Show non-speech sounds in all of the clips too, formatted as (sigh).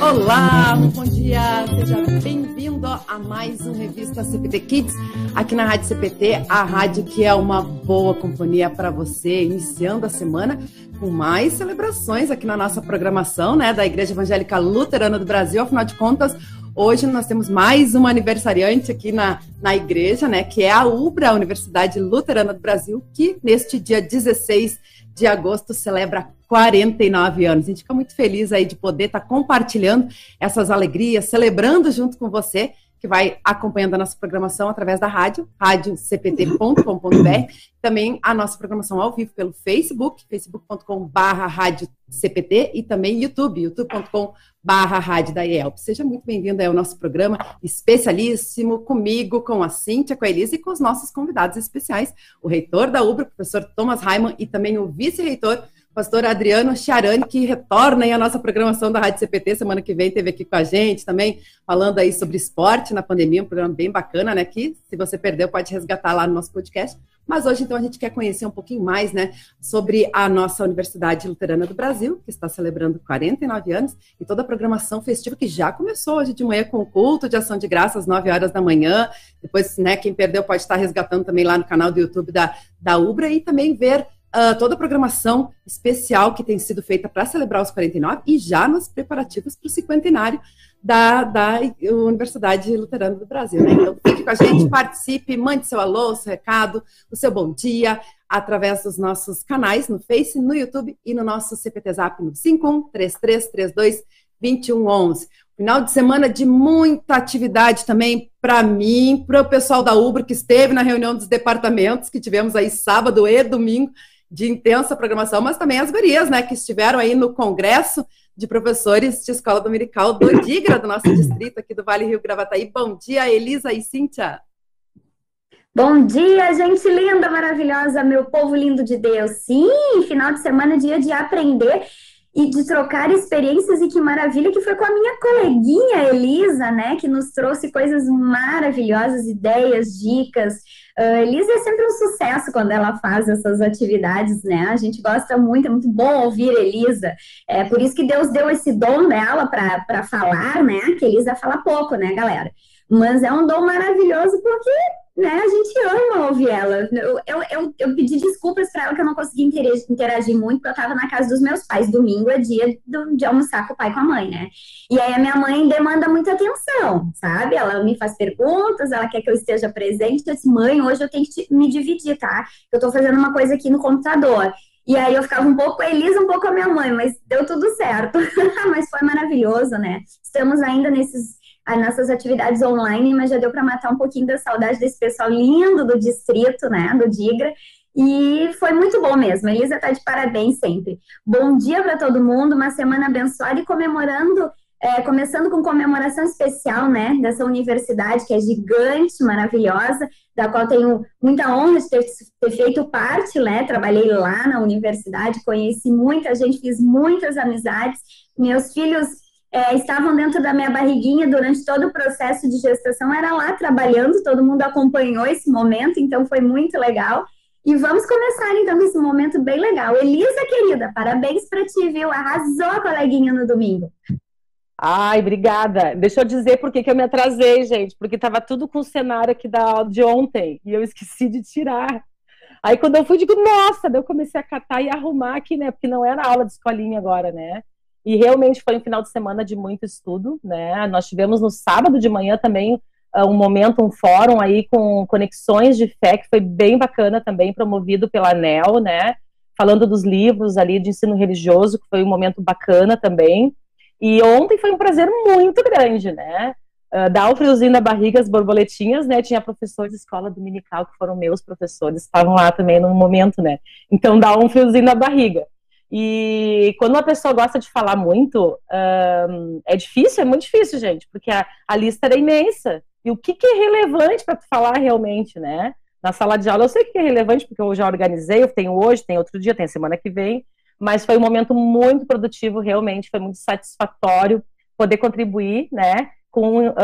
Olá, bom dia, seja bem-vindo a mais um Revista CPT Kids, aqui na Rádio CPT, a rádio que é uma boa companhia para você, iniciando a semana com mais celebrações aqui na nossa programação, né, da Igreja Evangélica Luterana do Brasil, afinal de contas, Hoje nós temos mais uma aniversariante aqui na, na igreja, né? Que é a UBRA, a Universidade Luterana do Brasil, que neste dia 16 de agosto celebra 49 anos. A gente fica muito feliz aí de poder estar compartilhando essas alegrias, celebrando junto com você que vai acompanhando a nossa programação através da rádio, radiocpt.com.br, também a nossa programação ao vivo pelo Facebook, facebook.com.br e também YouTube, youtube.com.br rádio da IELP. Seja muito bem-vindo ao nosso programa especialíssimo comigo, com a Cíntia, com a Elisa e com os nossos convidados especiais, o reitor da UBRA, o professor Thomas Raiman e também o vice-reitor pastor Adriano Chiarani, que retorna à nossa programação da Rádio CPT semana que vem, teve aqui com a gente também, falando aí sobre esporte na pandemia, um programa bem bacana, né, que se você perdeu pode resgatar lá no nosso podcast. Mas hoje, então, a gente quer conhecer um pouquinho mais, né, sobre a nossa Universidade Luterana do Brasil, que está celebrando 49 anos, e toda a programação festiva que já começou hoje de manhã com o culto de ação de graça às 9 horas da manhã. Depois, né, quem perdeu pode estar resgatando também lá no canal do YouTube da, da UBRA e também ver uh, toda a programação especial que tem sido feita para celebrar os 49 e já nos preparativos para o cinquentenário da, da Universidade Luterana do Brasil. Né? Então, fique com a gente, participe, mande seu alô, seu recado, o seu bom dia, através dos nossos canais no Face, no YouTube e no nosso CPT Zap no 513332 2111. Final de semana de muita atividade também para mim, para o pessoal da Ubra que esteve na reunião dos departamentos que tivemos aí sábado e domingo de intensa programação, mas também as gurias, né, que estiveram aí no congresso de professores de escola dominical do DIGRA, do nosso distrito aqui do Vale Rio Gravataí. Bom dia, Elisa e Cíntia. Bom dia, gente linda, maravilhosa, meu povo lindo de Deus. Sim, final de semana, dia de aprender e de trocar experiências e que maravilha que foi com a minha coleguinha Elisa, né, que nos trouxe coisas maravilhosas, ideias, dicas. Uh, Elisa é sempre um sucesso quando ela faz essas atividades, né? A gente gosta muito, é muito bom ouvir Elisa. É por isso que Deus deu esse dom dela para falar, né? Que Elisa fala pouco, né, galera? Mas é um dom maravilhoso porque né, a gente ama ouvir ela. Eu, eu, eu, eu pedi desculpas para ela que eu não consegui interagir, interagir muito, porque eu estava na casa dos meus pais. Domingo é dia do, de almoçar com o pai e com a mãe, né? E aí a minha mãe demanda muita atenção, sabe? Ela me faz perguntas, ela quer que eu esteja presente. Eu disse, mãe, hoje eu tenho que me dividir, tá? Eu estou fazendo uma coisa aqui no computador. E aí eu ficava um pouco com a Elisa, um pouco com a minha mãe, mas deu tudo certo. (laughs) mas foi maravilhoso, né? Estamos ainda nesses as nossas atividades online, mas já deu para matar um pouquinho da saudade desse pessoal lindo do distrito, né, do Digra. E foi muito bom mesmo. Elisa está de parabéns sempre. Bom dia para todo mundo, uma semana abençoada e comemorando, é, começando com comemoração especial, né, dessa universidade que é gigante, maravilhosa, da qual tenho muita honra de ter, ter feito parte, né, trabalhei lá na universidade, conheci muita gente, fiz muitas amizades. Meus filhos é, estavam dentro da minha barriguinha durante todo o processo de gestação, era lá trabalhando, todo mundo acompanhou esse momento, então foi muito legal. E vamos começar então esse momento bem legal. Elisa, querida, parabéns para ti, viu? Arrasou a coleguinha no domingo. Ai, obrigada. Deixa eu dizer por que, eu me atrasei, gente, porque estava tudo com o cenário aqui da de ontem e eu esqueci de tirar. Aí quando eu fui, digo, nossa, daí eu comecei a catar e arrumar aqui, né? Porque não era aula de escolinha agora, né? E realmente foi um final de semana de muito estudo, né? Nós tivemos no sábado de manhã também uh, um momento, um fórum aí com conexões de fé, que foi bem bacana também, promovido pela ANEL, né? Falando dos livros ali de ensino religioso, que foi um momento bacana também. E ontem foi um prazer muito grande, né? Uh, dá o um friozinho na barriga, as borboletinhas, né? Tinha professores de escola dominical que foram meus professores, estavam lá também no momento, né? Então dá um friozinho na barriga. E quando uma pessoa gosta de falar muito, um, é difícil, é muito difícil, gente, porque a, a lista era imensa. E o que, que é relevante para falar realmente, né? Na sala de aula eu sei que é relevante, porque eu já organizei, eu tenho hoje, tem outro dia, tem semana que vem, mas foi um momento muito produtivo, realmente, foi muito satisfatório poder contribuir, né, com uh,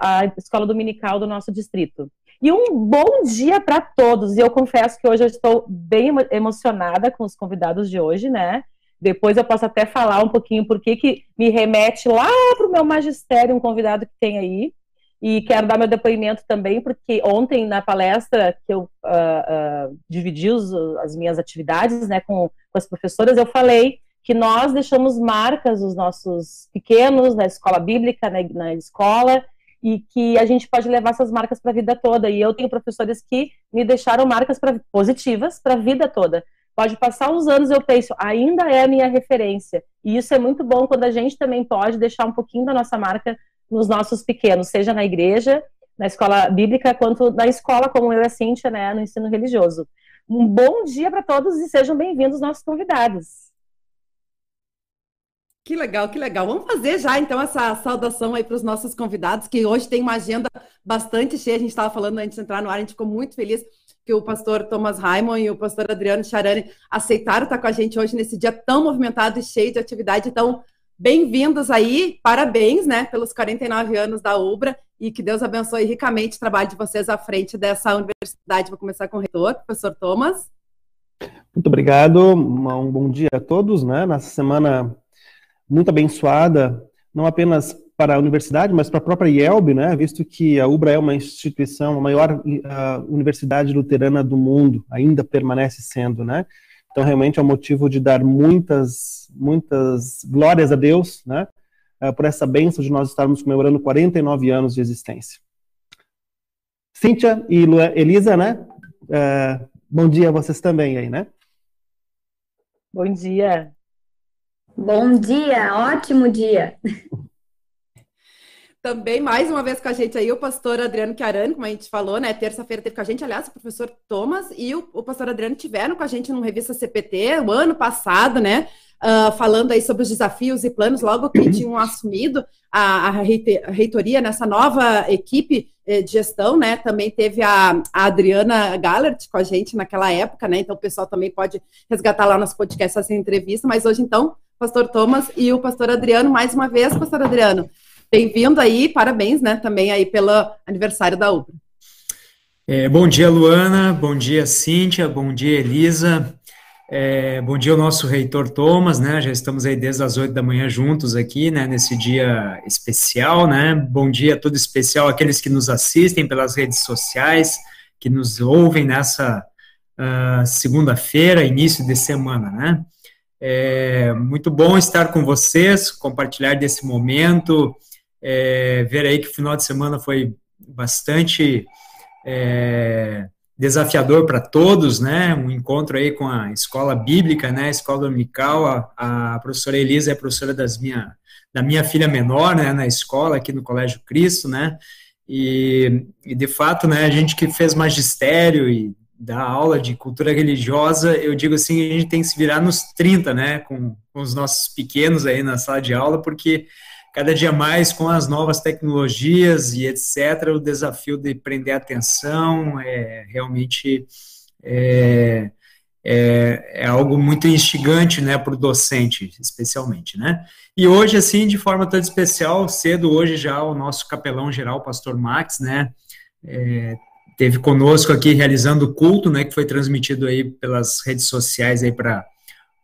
a escola dominical do nosso distrito. E um bom dia para todos. E eu confesso que hoje eu estou bem emocionada com os convidados de hoje, né? Depois eu posso até falar um pouquinho por que me remete lá para o meu magistério, um convidado que tem aí. E quero dar meu depoimento também, porque ontem, na palestra que eu uh, uh, dividi os, as minhas atividades né, com, com as professoras, eu falei que nós deixamos marcas os nossos pequenos na escola bíblica, na, na escola, e que a gente pode levar essas marcas para a vida toda. E eu tenho professores que me deixaram marcas pra, positivas para a vida toda. Pode passar uns anos, eu penso, ainda é a minha referência. E isso é muito bom quando a gente também pode deixar um pouquinho da nossa marca nos nossos pequenos, seja na igreja, na escola bíblica, quanto na escola, como eu e a Cíntia, né, no ensino religioso. Um bom dia para todos e sejam bem-vindos nossos convidados. Que legal, que legal. Vamos fazer já então essa saudação aí para os nossos convidados, que hoje tem uma agenda bastante cheia. A gente estava falando antes de entrar no ar, a gente ficou muito feliz que o pastor Thomas Raimon e o pastor Adriano Charani aceitaram estar com a gente hoje nesse dia tão movimentado e cheio de atividade. Então, bem-vindos aí, parabéns, né, pelos 49 anos da UBRA e que Deus abençoe ricamente o trabalho de vocês à frente dessa universidade. Vou começar com o reitor, professor Thomas. Muito obrigado, um bom dia a todos, né, nessa semana muito abençoada, não apenas para a universidade, mas para a própria IELB, né, visto que a UBRA é uma instituição, a maior uh, universidade luterana do mundo, ainda permanece sendo, né, então realmente é um motivo de dar muitas, muitas glórias a Deus, né, uh, por essa bênção de nós estarmos comemorando 49 anos de existência. Cíntia e Lu Elisa, né, uh, bom dia a vocês também aí, né? Bom dia. Bom dia, ótimo dia. (laughs) Também, mais uma vez com a gente aí, o pastor Adriano Chiarani, como a gente falou, né? Terça-feira teve com a gente, aliás, o professor Thomas e o, o pastor Adriano tiveram com a gente no Revista CPT o ano passado, né? Uh, falando aí sobre os desafios e planos, logo que tinham assumido a, a, reitoria nessa nova equipe eh, de gestão, né? Também teve a, a, Adriana Gallert com a gente naquela época, né? Então o pessoal também pode resgatar lá nos podcasts essa entrevista, mas hoje, então, pastor Thomas e o pastor Adriano, mais uma vez, pastor Adriano. Bem-vindo aí, parabéns, né, também aí pelo aniversário da UBRA. É, bom dia, Luana, bom dia, Cíntia, bom dia, Elisa, é, bom dia ao nosso reitor Thomas, né, já estamos aí desde as oito da manhã juntos aqui, né, nesse dia especial, né, bom dia todo especial àqueles que nos assistem pelas redes sociais, que nos ouvem nessa uh, segunda-feira, início de semana, né, é muito bom estar com vocês, compartilhar desse momento, é, ver aí que o final de semana foi bastante é, desafiador para todos, né? Um encontro aí com a escola bíblica, né? A escola dominical. A, a professora Elisa é professora das minha, da minha filha menor, né? Na escola aqui no Colégio Cristo, né? E, e de fato, né? A gente que fez magistério e da aula de cultura religiosa, eu digo assim, a gente tem que se virar nos 30, né, com, com os nossos pequenos aí na sala de aula, porque cada dia mais com as novas tecnologias e etc, o desafio de prender atenção é realmente é, é, é algo muito instigante, né, para o docente, especialmente, né. E hoje, assim, de forma toda especial, cedo hoje já o nosso capelão geral, pastor Max, né, é, teve conosco aqui realizando o culto, né, que foi transmitido aí pelas redes sociais aí para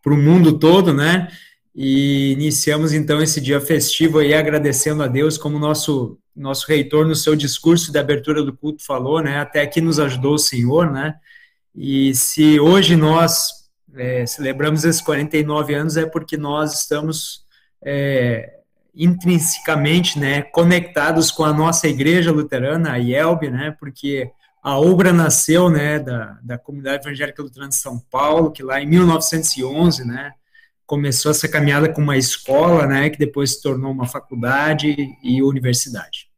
o mundo todo, né, e iniciamos então esse dia festivo aí agradecendo a Deus como nosso nosso reitor no seu discurso de abertura do culto falou, né, até aqui nos ajudou o Senhor, né, e se hoje nós é, celebramos esses 49 anos é porque nós estamos é, intrinsecamente, né, conectados com a nossa igreja luterana, a IELB, né, porque a obra nasceu, né, da, da comunidade evangélica luterana de São Paulo, que lá em 1911, né, começou essa caminhada com uma escola, né, que depois se tornou uma faculdade e universidade.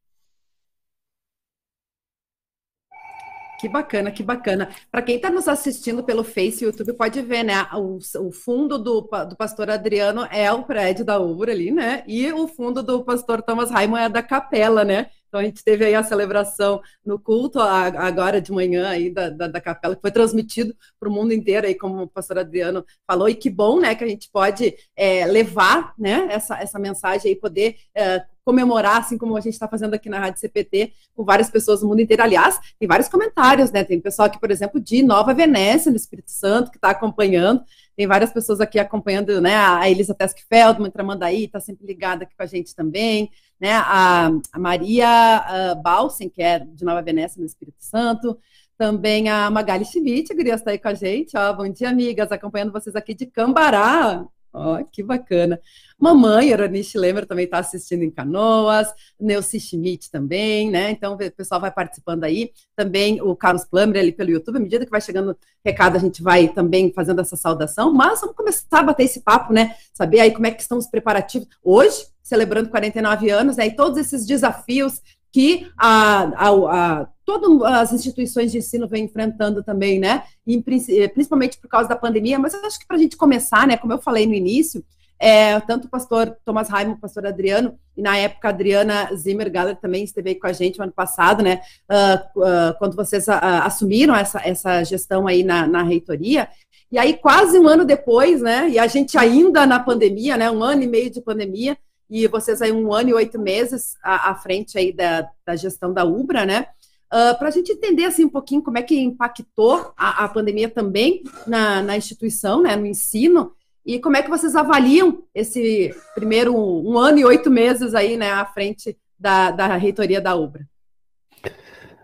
Que bacana, que bacana. Para quem está nos assistindo pelo Face e YouTube, pode ver, né? O, o fundo do, do pastor Adriano é o prédio da UBRA ali, né? E o fundo do pastor Thomas Raimon é da capela, né? Então a gente teve aí a celebração no culto agora de manhã aí da, da, da capela, que foi transmitido para o mundo inteiro aí, como o pastor Adriano falou, e que bom, né, que a gente pode é, levar, né, essa, essa mensagem aí, poder é, comemorar, assim como a gente está fazendo aqui na Rádio CPT, com várias pessoas no mundo inteiro. Aliás, tem vários comentários, né? Tem pessoal aqui, por exemplo, de Nova Venécia, no Espírito Santo, que está acompanhando. Tem várias pessoas aqui acompanhando, né? A Elisa Tesk Feldman, Tramandaí, está sempre ligada aqui com a gente também. Né? A, a Maria uh, Balsen, que é de Nova Venécia, no Espírito Santo. Também a Magali Schmidt, queria estar aí com a gente. Ó, bom dia, amigas, acompanhando vocês aqui de Cambará. Ó, oh, que bacana. Mamãe, Eronice Lemer, também está assistindo em Canoas, Neuci Schmidt também, né? Então, o pessoal vai participando aí. Também o Carlos Plummer ali pelo YouTube. À medida que vai chegando recado, a gente vai também fazendo essa saudação. Mas vamos começar a bater esse papo, né? Saber aí como é que estão os preparativos. Hoje, celebrando 49 anos, né? E todos esses desafios que a, a, a, todas as instituições de ensino vêm enfrentando também, né? E, eh, principalmente por causa da pandemia, mas acho que para a gente começar, né? Como eu falei no início, é, tanto o pastor Thomas Raimo, o pastor Adriano, e na época a Adriana Zimmer Galler também esteve aí com a gente no ano passado, né? Uh, uh, quando vocês uh, assumiram essa, essa gestão aí na, na reitoria. E aí, quase um ano depois, né? E a gente ainda na pandemia, né? Um ano e meio de pandemia, e vocês aí um ano e oito meses à, à frente aí da, da gestão da Ubra, né? Uh, para a gente entender assim um pouquinho como é que impactou a, a pandemia também na, na, instituição, né, no ensino, e como é que vocês avaliam esse primeiro um, um ano e oito meses aí, né, à frente da, da reitoria da Ubra.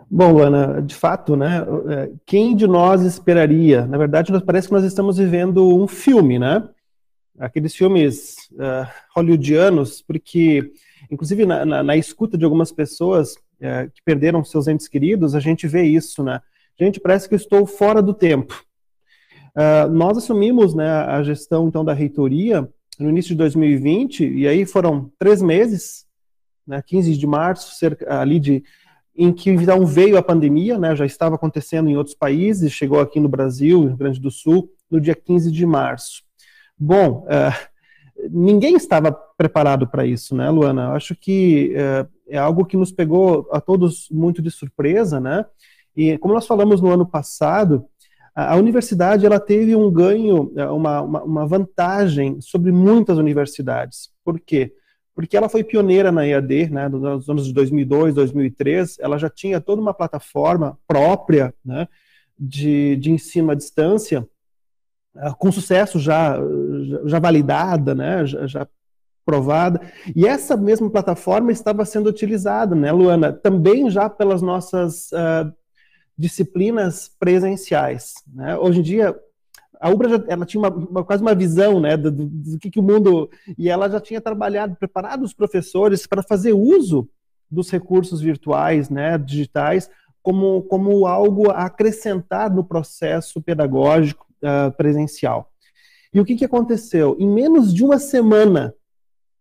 Bom, Ana, de fato, né, é, quem de nós esperaria? Na verdade, parece que nós estamos vivendo um filme, né? aqueles filmes uh, hollywoodianos, porque, inclusive, na, na, na, escuta de algumas pessoas uh, que perderam seus entes queridos, a gente vê isso, né? Gente, parece que eu estou fora do tempo. Uh, nós assumimos né, a gestão, então, da reitoria no início de 2020, e aí foram três meses, né, 15 de março, cerca, ali de em que então veio a pandemia, né, já estava acontecendo em outros países, chegou aqui no Brasil, no Rio Grande do Sul, no dia 15 de março. Bom, uh, ninguém estava preparado para isso, né, Luana? Acho que uh, é algo que nos pegou a todos muito de surpresa, né? E como nós falamos no ano passado, a, a universidade ela teve um ganho, eh, uma, uma, uma vantagem sobre muitas universidades. Por quê? porque ela foi pioneira na EAD, né, nos anos de 2002, 2003, ela já tinha toda uma plataforma própria, né, de, de ensino à distância, ah, com sucesso já, já validada, né, já, já, provada. E essa mesma plataforma estava sendo utilizada, né, Luana, também já pelas nossas uh, disciplinas presenciais. Né? Hoje em dia, a Ubra já, ela tinha uma, uma, quase uma visão né, do, do, do que, que, o mundo. E ela já tinha trabalhado, preparado os professores para fazer uso dos recursos virtuais, né, digitais, como, como algo a acrescentar no processo pedagógico uh, presencial. E o que, que aconteceu? Em menos de uma semana,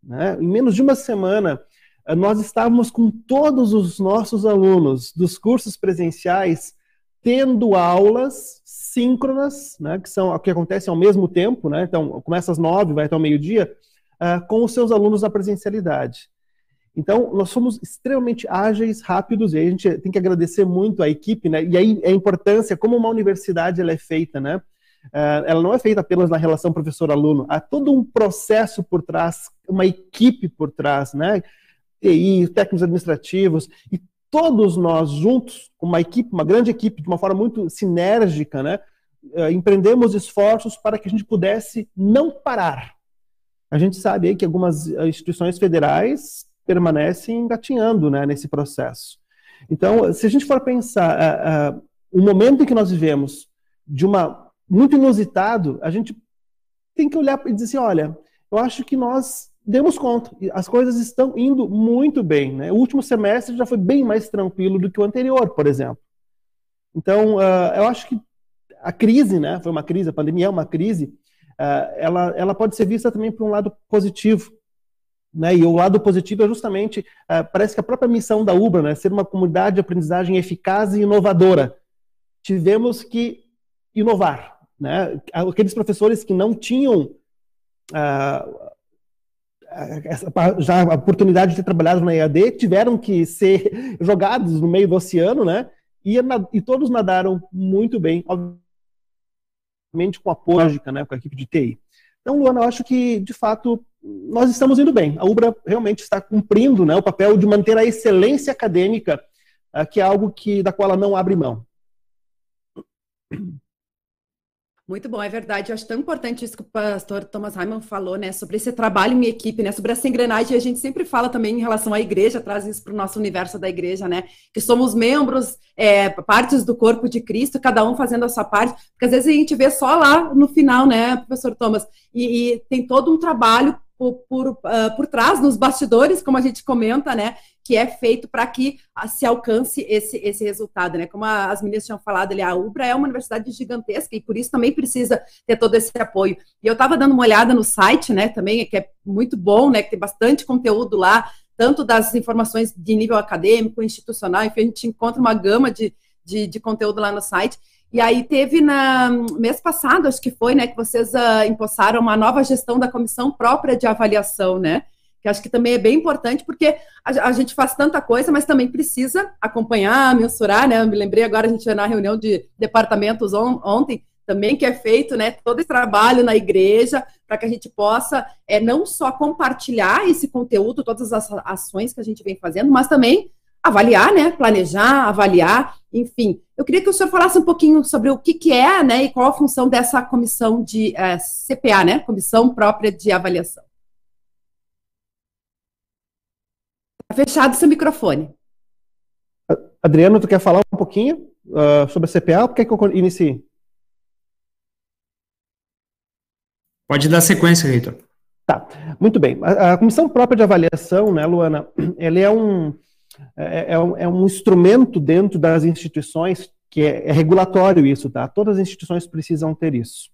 né, em menos de uma semana, uh, nós estávamos com todos os nossos alunos dos cursos presenciais tendo aulas síncronas, né, que são que acontecem ao mesmo tempo, né, então começa às nove, vai até o meio-dia, uh, com os seus alunos na presencialidade. Então, nós somos extremamente ágeis, rápidos, e a gente tem que agradecer muito a equipe, né, e aí a importância, como uma universidade ela é feita, né, ela não é feita apenas na relação professor-aluno, há todo um processo por trás, uma equipe por trás, né, TI, técnicos administrativos, e todos nós juntos, uma equipe, uma grande equipe, de uma forma muito sinérgica, né, uh, empreendemos esforços para que a gente pudesse não parar. A gente sabe aí que algumas eh, instituições federais permanecem engatinhando né, nesse processo. Então, se a gente for pensar uh, uh, o momento em que nós vivemos de uma muito inusitado, a gente tem que olhar e dizer assim, olha, eu acho que nós demos conta. As coisas estão indo muito bem. Né? O último semestre já foi bem mais tranquilo do que o anterior, por exemplo. Então, uh, eu acho que a crise, né, foi uma crise, a pandemia é uma crise, uh, ela, ela pode ser vista também por um lado positivo. Né? E o lado positivo é justamente, uh, parece que a própria missão da Uber, né, ser uma comunidade de aprendizagem eficaz e inovadora. Tivemos que inovar. Né? Aqueles professores que não tinham essa, já a oportunidade de ter trabalhado na EAD, tiveram que ser (laughs) jogados no meio do oceano, né? E, e todos nadaram muito bem, obviamente com apoio, lógica, né, com a equipe de TI. Então, Luana, eu acho que, de fato, nós estamos indo bem. A UBRA realmente está cumprindo né, o papel de manter a excelência acadêmica, uh, que é algo que, da qual ela não abre mão. Muito bom, é verdade. Eu acho tão importante isso que o pastor Thomas Hyman falou, né? Sobre esse trabalho em equipe, né? Sobre essa engrenagem. A gente sempre fala também em relação à igreja, traz isso para o nosso universo da igreja, né? Que somos membros, é, partes do corpo de Cristo, cada um fazendo a sua parte. Porque às vezes a gente vê só lá no final, né, professor Thomas? E, e tem todo um trabalho por, por, uh, por trás, nos bastidores, como a gente comenta, né? Que é feito para que se alcance esse, esse resultado, né? Como a, as meninas tinham falado ali, a UBRA é uma universidade gigantesca e por isso também precisa ter todo esse apoio. E eu estava dando uma olhada no site, né? Também, que é muito bom, né? Que tem bastante conteúdo lá, tanto das informações de nível acadêmico, institucional, enfim, a gente encontra uma gama de, de, de conteúdo lá no site. E aí teve na mês passado, acho que foi, né, que vocês uh, empossaram uma nova gestão da comissão própria de avaliação, né? Que acho que também é bem importante, porque a, a gente faz tanta coisa, mas também precisa acompanhar, mensurar, né? Eu me lembrei agora, a gente na reunião de departamentos on, ontem, também que é feito, né, todo esse trabalho na igreja, para que a gente possa é, não só compartilhar esse conteúdo, todas as ações que a gente vem fazendo, mas também avaliar, né, planejar, avaliar, enfim. Eu queria que o senhor falasse um pouquinho sobre o que, que é, né, e qual a função dessa comissão de é, CPA, né, comissão própria de avaliação. Está fechado seu microfone. Adriano, tu quer falar um pouquinho uh, sobre a CPA ou quer que eu inicie? Pode dar sequência, Reitor. Tá, muito bem. A, a, comissão própria de avaliação, né, Luana, (clears throat) ela é um, é, é, um, é um instrumento dentro das instituições que é, é, regulatório isso, tá? Todas as instituições precisam ter isso.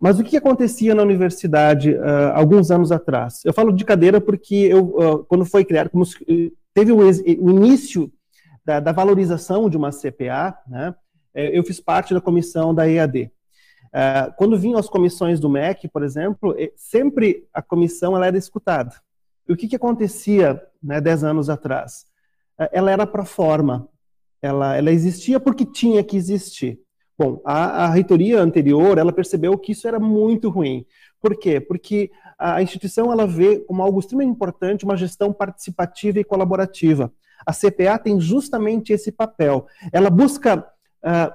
Mas o que acontecia na universidade uh, alguns anos atrás? Eu falo de cadeira porque eu, uh, quando foi criado, como teve o, o início da, da, valorização de uma CPA, né? É, eu fiz parte da comissão da EAD. Uh, quando vinham as comissões do MEC, por exemplo, sempre a comissão ela era escutada. E o que, que acontecia né, dez anos atrás? É, ela era para forma. Ela, ela existia porque tinha que existir. Bom, a, a reitoria anterior, ela percebeu que isso era muito ruim. Por quê? Porque a instituição ela vê como algo extremamente importante uma gestão participativa e colaborativa. A CPA tem justamente esse papel. Ela busca uh,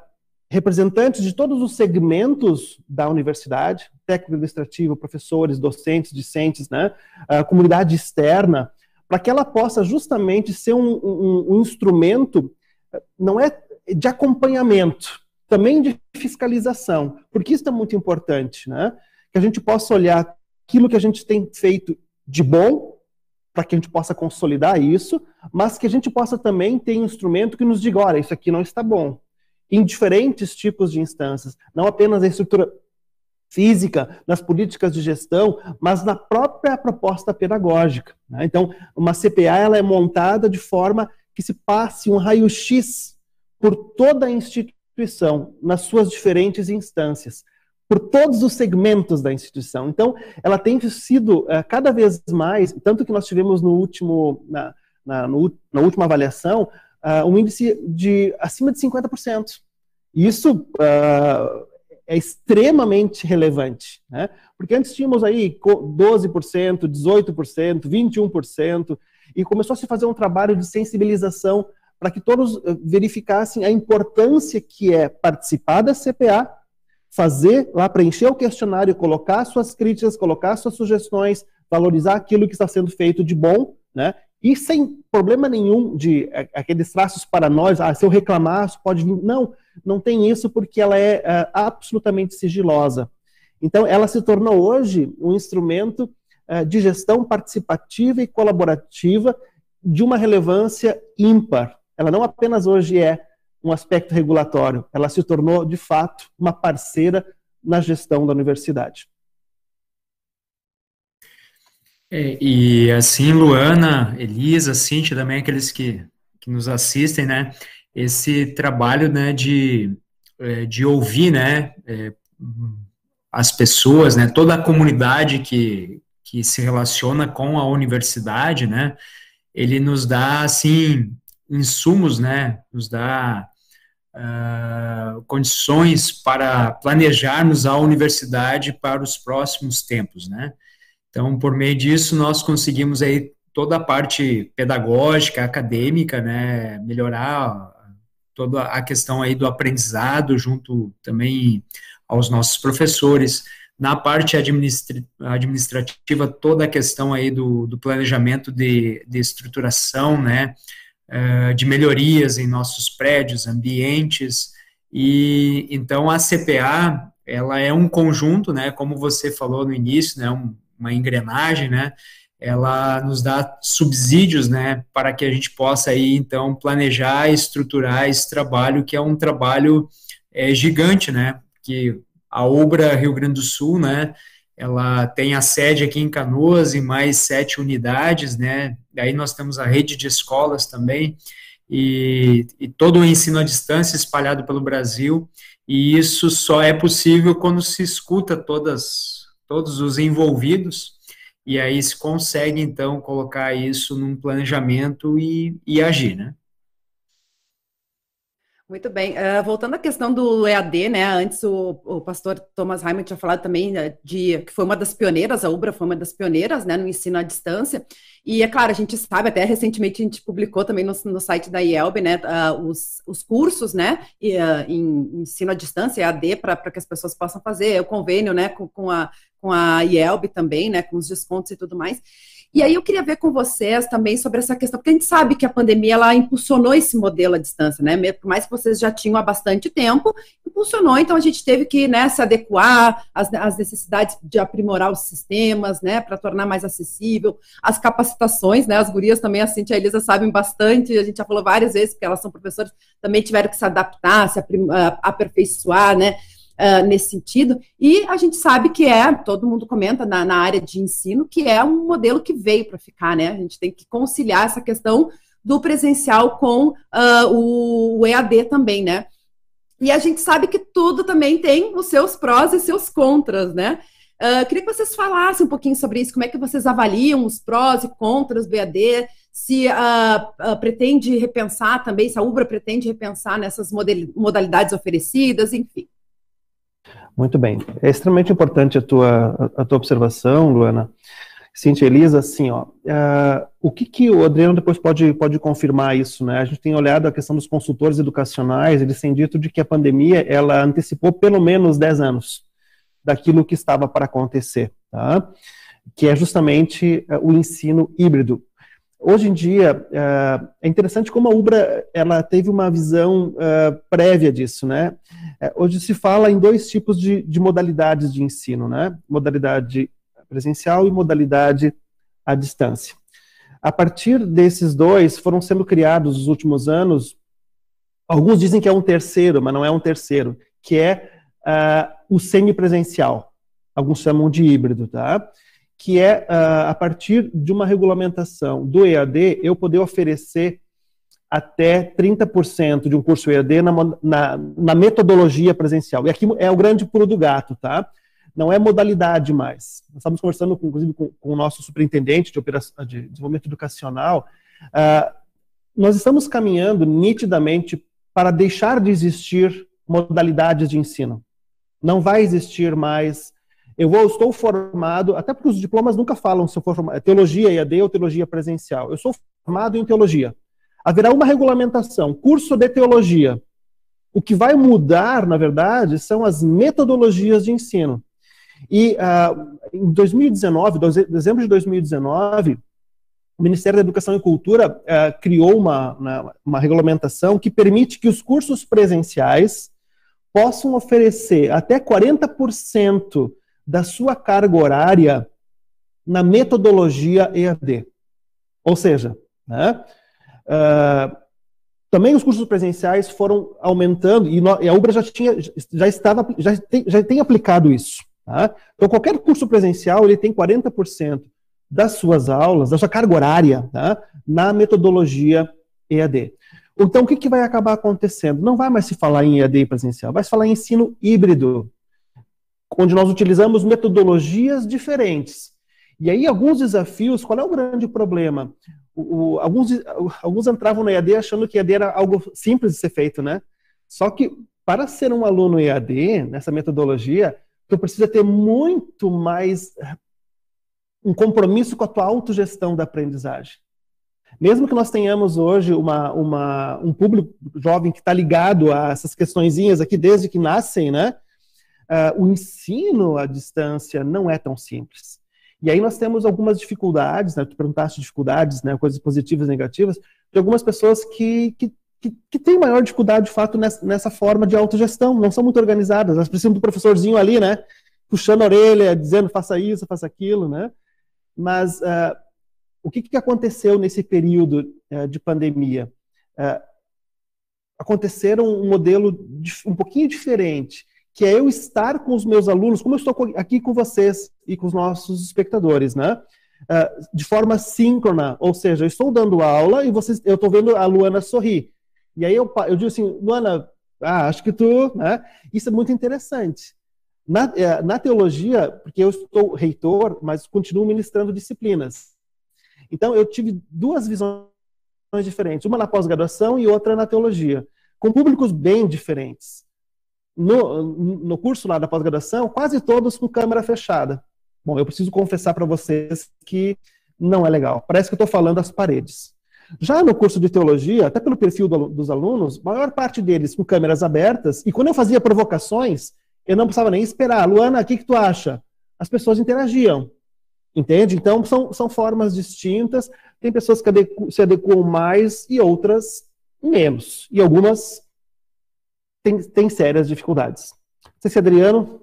representantes de todos os segmentos da universidade, técnico administrativo, professores, docentes, discentes, né, a comunidade externa, para que ela possa justamente ser um, um, um, instrumento, não é de acompanhamento, também de fiscalização, porque isso é muito importante, né? Que a gente possa olhar aquilo que a gente tem feito de bom, para que a gente possa consolidar isso, mas que a gente possa também ter um instrumento que nos diga, olha, isso aqui não está bom. Em diferentes tipos de instâncias, não apenas a estrutura física, nas políticas de gestão, mas na própria proposta pedagógica. Né? Então, uma CPA ela é montada de forma que se passe um raio-x por toda a instituição, nas suas diferentes instâncias, por todos os segmentos da instituição. Então, ela tem sido uh, cada vez mais, tanto que nós tivemos no último, na, na, no, na última avaliação, uh, um índice de acima de 50%. Isso uh, é extremamente relevante, né? Porque antes tínhamos aí 12%, 18%, 21%, e começou a se fazer um trabalho de sensibilização para que todos eh, verificassem a importância que é participar da CPA, fazer lá, preencher o questionário, colocar suas críticas, colocar suas sugestões, valorizar aquilo que está sendo feito de bom, né? E sem problema nenhum de aqueles traços para nós, ah, se eu reclamar, pode vir. Não, não tem isso porque ela é, é absolutamente sigilosa. Então, ela se tornou hoje um instrumento é, de gestão participativa e colaborativa de uma relevância ímpar. Ela não apenas hoje é um aspecto regulatório, ela se tornou, de fato, uma parceira na gestão da universidade. É, e assim, Luana, Elisa, Cintia, também aqueles que, que nos assistem, né? Esse trabalho, né, de, é, de ouvir, né, é, as pessoas, né, toda a comunidade que, que se relaciona com a universidade, né, ele nos dá, assim, insumos, né, nos dá uh, condições para planejarmos a universidade para os próximos tempos, né. Então, por meio disso, nós conseguimos aí toda a parte pedagógica, acadêmica, né, melhorar toda a questão aí do aprendizado junto também aos nossos professores, na parte administrativa, toda a questão aí do, do planejamento de, de estruturação, né, uh, de melhorias em nossos prédios, ambientes, e então a CPA, ela é um conjunto, né, como você falou no início, né, um, uma engrenagem, né, ela nos dá subsídios, né, para que a gente possa aí, então, planejar estruturar esse trabalho, que é um trabalho é, gigante, né, que a Obra Rio Grande do Sul, né, ela tem a sede aqui em Canoas e mais sete unidades, né, daí nós temos a rede de escolas também, e, e todo o ensino à distância espalhado pelo Brasil, e isso só é possível quando se escuta todas, todos os envolvidos, e aí se consegue, então, colocar isso num planejamento e, e agir, né? Muito bem. Uh, voltando à questão do EAD, né? Antes o, o pastor Thomas Raymond tinha falado também né, de que foi uma das pioneiras, a UBRA foi uma das pioneiras, né, no ensino à distância. E é claro, a gente sabe, até recentemente a gente publicou também no, no site da IELB, né, uh, os, os cursos, né, e, uh, em ensino à distância, EAD, para que as pessoas possam fazer, o convênio, né, com, com a, com a IELB também, né, com os descontos e tudo mais. E aí eu queria ver com vocês também sobre essa questão, porque a gente sabe que a pandemia ela impulsionou esse modelo à distância, né? Por mais que vocês já tinham há bastante tempo, impulsionou, então a gente teve que né, se adequar às, às necessidades de aprimorar os sistemas, né? Para tornar mais acessível, as capacitações, né? As gurias também, a Cintia e a Elisa sabem bastante, a gente já falou várias vezes, porque elas são professoras, também tiveram que se adaptar, se aperfeiçoar, né? Uh, nesse sentido. E a gente sabe que é, todo mundo comenta na, na área de ensino, que é um modelo que veio para ficar, né? A gente tem que conciliar essa questão do presencial com uh, o, EAD também, né? E a gente sabe que tudo também tem os seus prós e seus contras, né? Uh, queria que vocês falassem um pouquinho sobre isso, como é que vocês avaliam os prós e contras do EAD, se uh, uh, pretende repensar também, se a UBRA pretende repensar nessas modalidades oferecidas, enfim. Muito bem. É extremamente importante a tua, a, tua observação, Luana. Cintia Elisa, assim, ó, uh, o que, que o Adriano depois pode, pode confirmar isso, né? A gente tem olhado a questão dos consultores educacionais, eles têm dito de que a pandemia, ela antecipou pelo menos 10 anos daquilo que estava para acontecer, tá? Que é justamente uh, o ensino híbrido. Hoje em dia, uh, é interessante como a Ubra ela teve uma visão uh, prévia disso, né? Uh, hoje se fala em dois tipos de, de, modalidades de ensino, né? Modalidade presencial e modalidade à distância. A partir desses dois, foram sendo criados nos últimos anos, alguns dizem que é um terceiro, mas não é um terceiro, que é o semipresencial. Alguns chamam de híbrido, tá? Que é uh, a partir de uma regulamentação do EAD, eu poder oferecer até 30% de um curso EAD na, na, na, metodologia presencial. E aqui é o grande pulo do gato, tá? Não é modalidade mais. Nós estamos conversando, com, inclusive, com, com, o nosso superintendente de, operação, de desenvolvimento educacional. Uh, nós estamos caminhando nitidamente para deixar de existir modalidades de ensino. Não vai existir mais eu vou, estou formado, até porque os diplomas nunca falam se eu for formado, teologia EAD ou teologia presencial. Eu sou formado em teologia. Haverá uma regulamentação, curso de teologia. O que vai mudar, na verdade, são as metodologias de ensino. E uh, em 2019, dezembro de 2019, o Ministério da Educação e Cultura uh, criou uma, uma, uma regulamentação que permite que os cursos presenciais possam oferecer até 40% da sua carga horária na metodologia EAD. Ou seja, né, uh, também os cursos presenciais foram aumentando e, a Ubra já tinha, já estava, já tem, já tem aplicado isso. Tá? Então, qualquer curso presencial ele tem 40% das suas aulas, da sua carga horária, tá? na metodologia EAD. Então, o que, que vai acabar acontecendo? Não vai mais se falar em EAD presencial, vai se falar em ensino híbrido onde nós utilizamos metodologias diferentes. E aí, alguns desafios, qual é o grande problema? O, o, alguns, alguns entravam no EAD achando que EAD era algo simples de ser feito, né? Só que, para ser um aluno EAD, nessa metodologia, tu precisa ter muito mais um compromisso com a tua autogestão da aprendizagem. Mesmo que nós tenhamos hoje uma, uma, um público jovem que está ligado a essas questõezinhas aqui desde que nascem, né? Uh, o ensino à distância não é tão simples. E aí nós temos algumas dificuldades, né? Tu perguntaste dificuldades, né? Coisas positivas e negativas, de algumas pessoas que, que, que, que têm maior dificuldade, de fato, nessa, nessa forma de autogestão, não são muito organizadas, elas precisam do professorzinho ali, né? Puxando a orelha, dizendo faça isso, faça aquilo, né? Mas uh, o que, que aconteceu nesse período uh, de pandemia? Uh, aconteceram um modelo um pouquinho diferente, que é eu estar com os meus alunos, como eu estou aqui com vocês e com os nossos espectadores, né? Uh, de forma síncrona, ou seja, eu estou dando aula e vocês, eu estou vendo a Luana sorrir. E aí eu, eu digo assim, Luana, ah, acho que tu, né? Isso é muito interessante. Na, é, na teologia, porque eu estou reitor, mas continuo ministrando disciplinas. Então, eu tive duas visões diferentes, uma na pós-graduação e outra na teologia, com públicos bem diferentes. No, no curso lá da pós-graduação, quase todos com câmera fechada. Bom, eu preciso confessar para vocês que não é legal. Parece que eu estou falando às paredes. Já no curso de teologia, até pelo perfil do, dos alunos, maior parte deles com câmeras abertas, e quando eu fazia provocações, eu não precisava nem esperar. Luana, o que, que tu acha? As pessoas interagiam. Entende? Então, são, são formas distintas. Tem pessoas que se adequam mais e outras menos. E algumas têm, têm sérias dificuldades. Não se Adriano.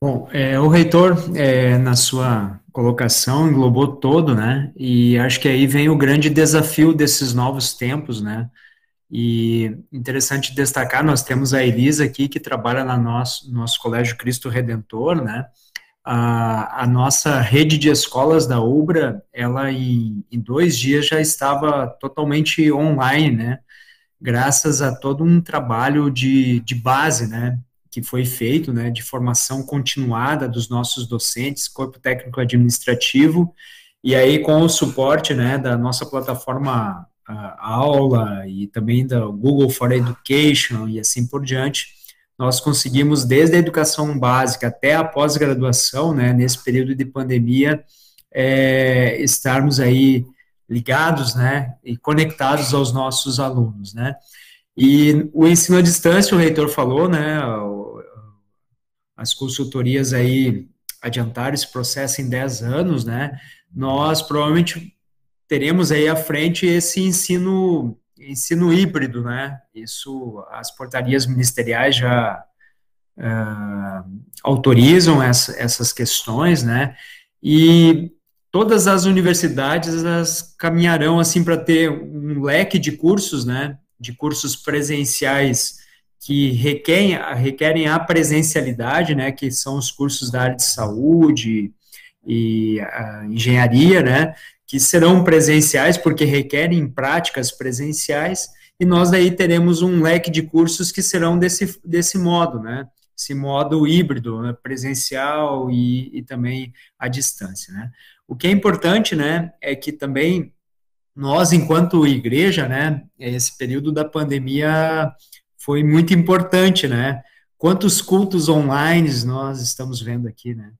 Bom, é, o reitor, é, na sua colocação, englobou todo, né? E acho que aí vem o grande desafio desses novos tempos, né? E interessante destacar, nós temos a Elisa aqui, que trabalha no nosso, nosso Colégio Cristo Redentor, né? A, a nossa rede de escolas da UBRA, ela em, em dois dias já estava totalmente online, né? Graças a todo um trabalho de, de base, né? Que foi feito, né? De formação continuada dos nossos docentes, corpo técnico administrativo, e aí com o suporte, né? Da nossa plataforma aula e também da Google for Education e assim por diante, nós conseguimos desde a educação básica até a pós-graduação, né, nesse período de pandemia, é, estarmos aí ligados, né, e conectados aos nossos alunos, né. E o ensino à distância, o reitor falou, né, as consultorias aí adiantaram esse processo em 10 anos, né, nós provavelmente teremos aí à frente esse ensino ensino híbrido, né? Isso as portarias ministeriais já uh, autorizam essa, essas questões, né? E todas as universidades elas caminharão assim para ter um leque de cursos, né? De cursos presenciais que requerem, requerem a presencialidade, né? Que são os cursos da área de saúde e engenharia, né? que serão presenciais, porque requerem práticas presenciais, e nós daí teremos um leque de cursos que serão desse, desse modo, né? Esse modo híbrido, né? presencial e, e também à distância, né? O que é importante, né, é que também nós, enquanto igreja, né, esse período da pandemia foi muito importante, né? Quantos cultos online nós estamos vendo aqui, né?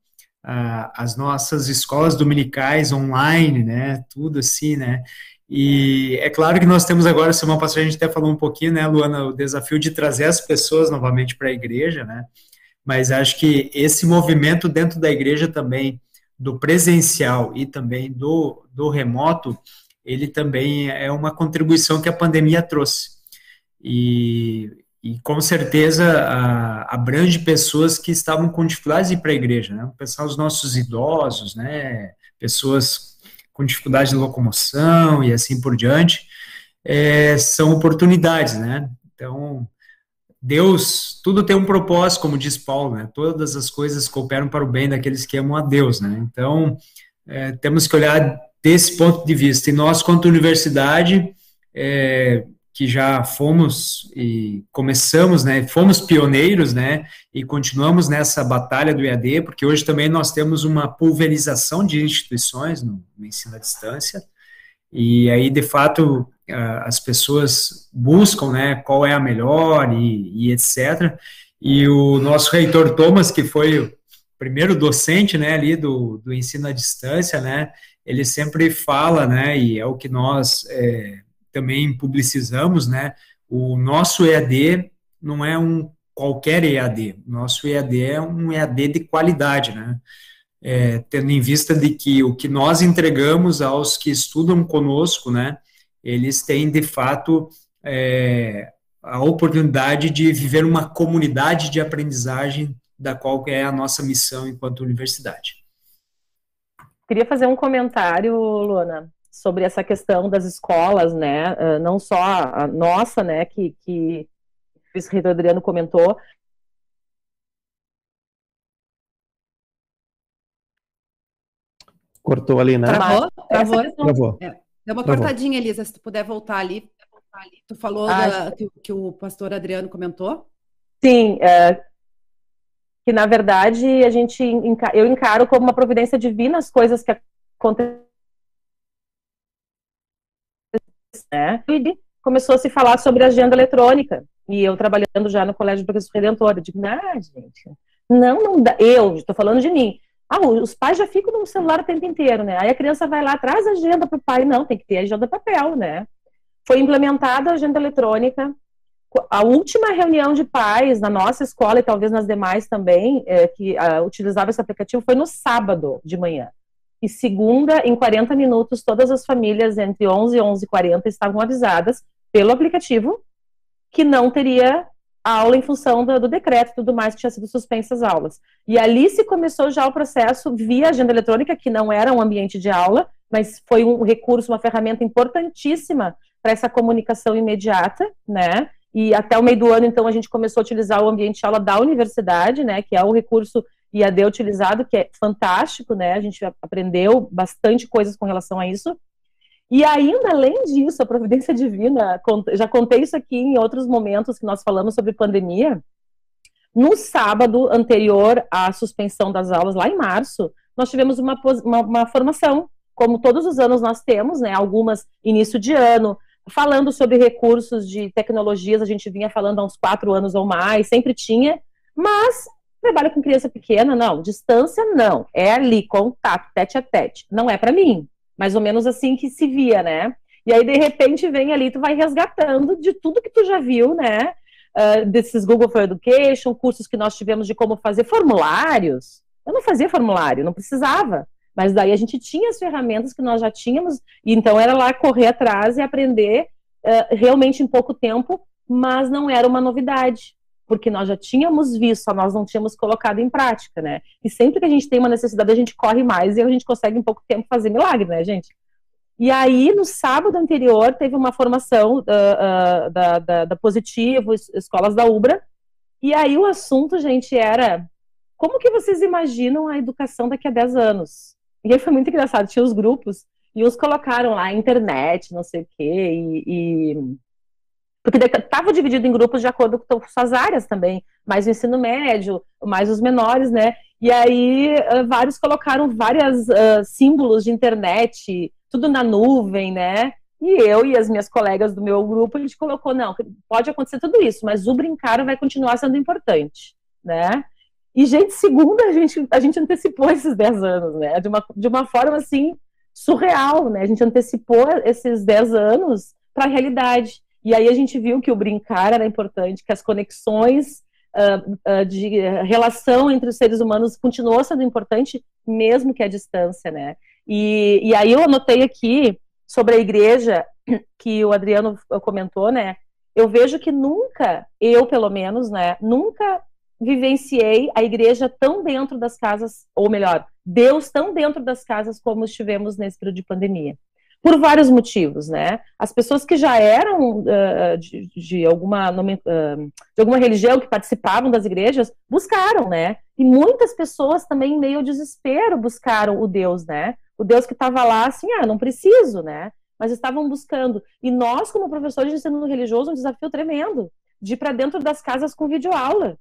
as nossas escolas dominicais online, né, tudo assim, né, e é claro que nós temos agora, semana passada a gente até falou um pouquinho, né, Luana, o desafio de trazer as pessoas novamente para a igreja, né, mas acho que esse movimento dentro da igreja também, do presencial e também do, do remoto, ele também é uma contribuição que a pandemia trouxe. E, e com certeza a, abrange pessoas que estavam com dificuldades de ir para a igreja, né? Pensar os nossos idosos, né? Pessoas com dificuldade de locomoção e assim por diante, é, são oportunidades, né? Então, Deus, tudo tem um propósito, como diz Paulo, né? Todas as coisas cooperam para o bem daqueles que amam a Deus, né? Então, é, temos que olhar desse ponto de vista. E nós, quanto universidade, é, que já fomos e começamos, né, fomos pioneiros, né, e continuamos nessa batalha do EAD, porque hoje também nós temos uma pulverização de instituições no, no ensino à distância, e aí, de fato, as pessoas buscam, né, qual é a melhor e, e etc., e o nosso reitor Thomas, que foi o primeiro docente, né, ali do, do ensino à distância, né, ele sempre fala, né, e é o que nós é, também publicizamos, né, o nosso EAD não é um qualquer EAD, nosso EAD é um EAD de qualidade, né, é, tendo em vista de que o que nós entregamos aos que estudam conosco, né, eles têm de fato é, a oportunidade de viver uma comunidade de aprendizagem da qual é a nossa missão enquanto universidade. Queria fazer um comentário, Luana, sobre essa questão das escolas, né? Ah, não só a nossa, né, que, que o vice-reitor Adriano comentou, Cortou ali, né? Travou? Travou. Travou. É. Deu uma Travou. cortadinha, Elisa, se tu puder voltar ali. Tu falou ah, da, que, que, o pastor Adriano comentou? Sim, é, que na verdade a gente eu encaro como uma providência divina as coisas que acontecem. Né? E começou a se falar sobre agenda eletrônica. E eu trabalhando já no Colégio do Cristo Redentor, eu digo, ah, gente, não, não dá. Eu estou falando de mim. Ah, os pais já ficam no celular o tempo inteiro, né? Aí a criança vai lá, traz a agenda para o pai. Não, tem que ter agenda papel, né? Foi implementada a agenda eletrônica, a última reunião de pais na nossa escola e talvez nas demais também, é, que uh, utilizava esse aplicativo, foi no sábado de manhã. E segunda, em 40 minutos, todas as famílias entre 11 e 11 e 40 estavam avisadas pelo aplicativo que não teria aula em função do, do decreto e tudo mais que tinha sido suspensas as aulas. E ali se começou já o processo via agenda eletrônica, que não era um ambiente de aula, mas foi um recurso, uma ferramenta importantíssima para essa comunicação imediata, né? E até o meio do ano, então, a gente começou a utilizar o ambiente de aula da universidade, né, que é o recurso IAD utilizado, que é fantástico, né, a gente aprendeu bastante coisas com relação a isso. E ainda, além disso, a providência (laughs) divina, já contei isso aqui em outros momentos que nós falamos sobre pandemia, no sábado anterior à suspensão das aulas, lá em março, nós tivemos uma, uma, uma formação, como todos os anos nós temos, né, algumas início de ano, falando sobre recursos de tecnologias, a gente vinha falando há uns quatro anos ou mais, sempre tinha, mas trabalho com criança pequena, não, distância não, é ali, contato, tete a tete, não é para mim, mais ou menos assim que se via, né? E aí, de repente, vem ali, tu vai resgatando de tudo que tu já viu, né? Uh, desses Google for Education, cursos que nós tivemos de como fazer formulários. Eu não fazia formulário, não precisava. Mas daí a gente tinha as ferramentas que nós já tínhamos, e então era lá correr atrás e aprender uh, realmente em pouco tempo, mas não era uma novidade, porque nós já tínhamos visto, só nós não tínhamos colocado em prática, né? E sempre que a gente tem uma necessidade, a gente corre mais e a gente consegue em pouco tempo fazer milagre, né, gente? E aí, no sábado anterior, teve uma formação uh, uh, da, da, da Positivo, escolas da Ubra, e aí o assunto, gente, era como que vocês imaginam a educação daqui a 10 anos? E aí foi muito engraçado, tinha os grupos, e uns colocaram lá internet, não sei o quê, e, e... porque estava dividido em grupos de acordo com suas áreas também, mais o ensino médio, mais os menores, né? E aí vários colocaram vários uh, símbolos de internet, tudo na nuvem, né? E eu e as minhas colegas do meu grupo, a gente colocou, não, pode acontecer tudo isso, mas o brincar vai continuar sendo importante, né? E, gente, segunda, a gente, a gente antecipou esses 10 anos, né? De uma, de uma forma, assim, surreal, né? A gente antecipou esses 10 anos para a realidade. E aí a gente viu que o brincar era importante, que as conexões uh, uh, de relação entre os seres humanos continuou sendo importante, mesmo que a distância, né? E, e aí eu anotei aqui sobre a igreja, (clears throat) que o Adriano comentou, né? Eu vejo que nunca, eu pelo menos, né? Nunca vivenciei a igreja tão dentro das casas, ou melhor, Deus tão dentro das casas como estivemos nesse período de pandemia. Por vários motivos, né? As pessoas que já eram uh, de, de, alguma, uh, de alguma religião, que participavam das igrejas, buscaram, né? E muitas pessoas também, meio ao desespero, buscaram o Deus, né? O Deus que estava lá, assim, ah, não preciso, né? mas estavam buscando. E nós, como professores de ensino religioso, um desafio tremendo de ir para dentro das casas com videoaula,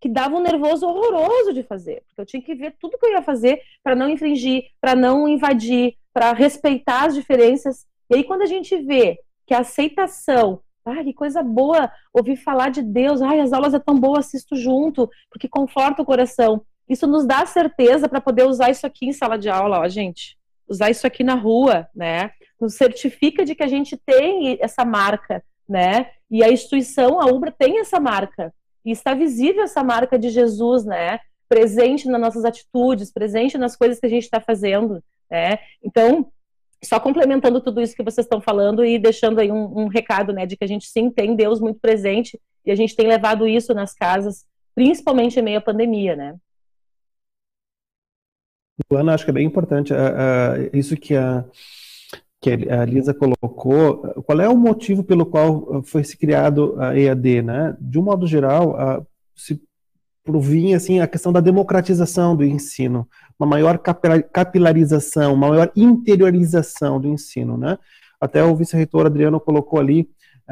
que dava um nervoso horroroso de fazer, porque eu tinha que ver tudo que eu ia fazer para não infringir, para não invadir, para respeitar as diferenças. E aí, quando a gente vê que a aceitação, ah, que coisa boa ouvir falar de Deus, ai, as aulas é tão boa, assisto junto, porque conforta o coração. Isso nos dá certeza para poder usar isso aqui em sala de aula, ó, gente. Usar isso aqui na rua, né? Nos certifica de que a gente tem essa marca, né? E a instituição, a Ubra, tem essa marca. E está visível essa marca de Jesus, né? Presente nas nossas atitudes, presente nas coisas que a gente está fazendo, né? Então, só complementando tudo isso que vocês estão falando e deixando aí um, um, recado, né, de que a gente sim tem Deus muito presente e a gente tem levado isso nas casas, principalmente em meio à pandemia, né? Luana, acho que é bem importante uh, uh, isso que a, que a Lisa colocou. Qual é o motivo pelo qual foi se criado a EAD, né? De um modo geral, uh, se provinha assim a questão da democratização do ensino, uma maior capilarização, uma maior interiorização do ensino, né? Até o vice-reitor Adriano colocou ali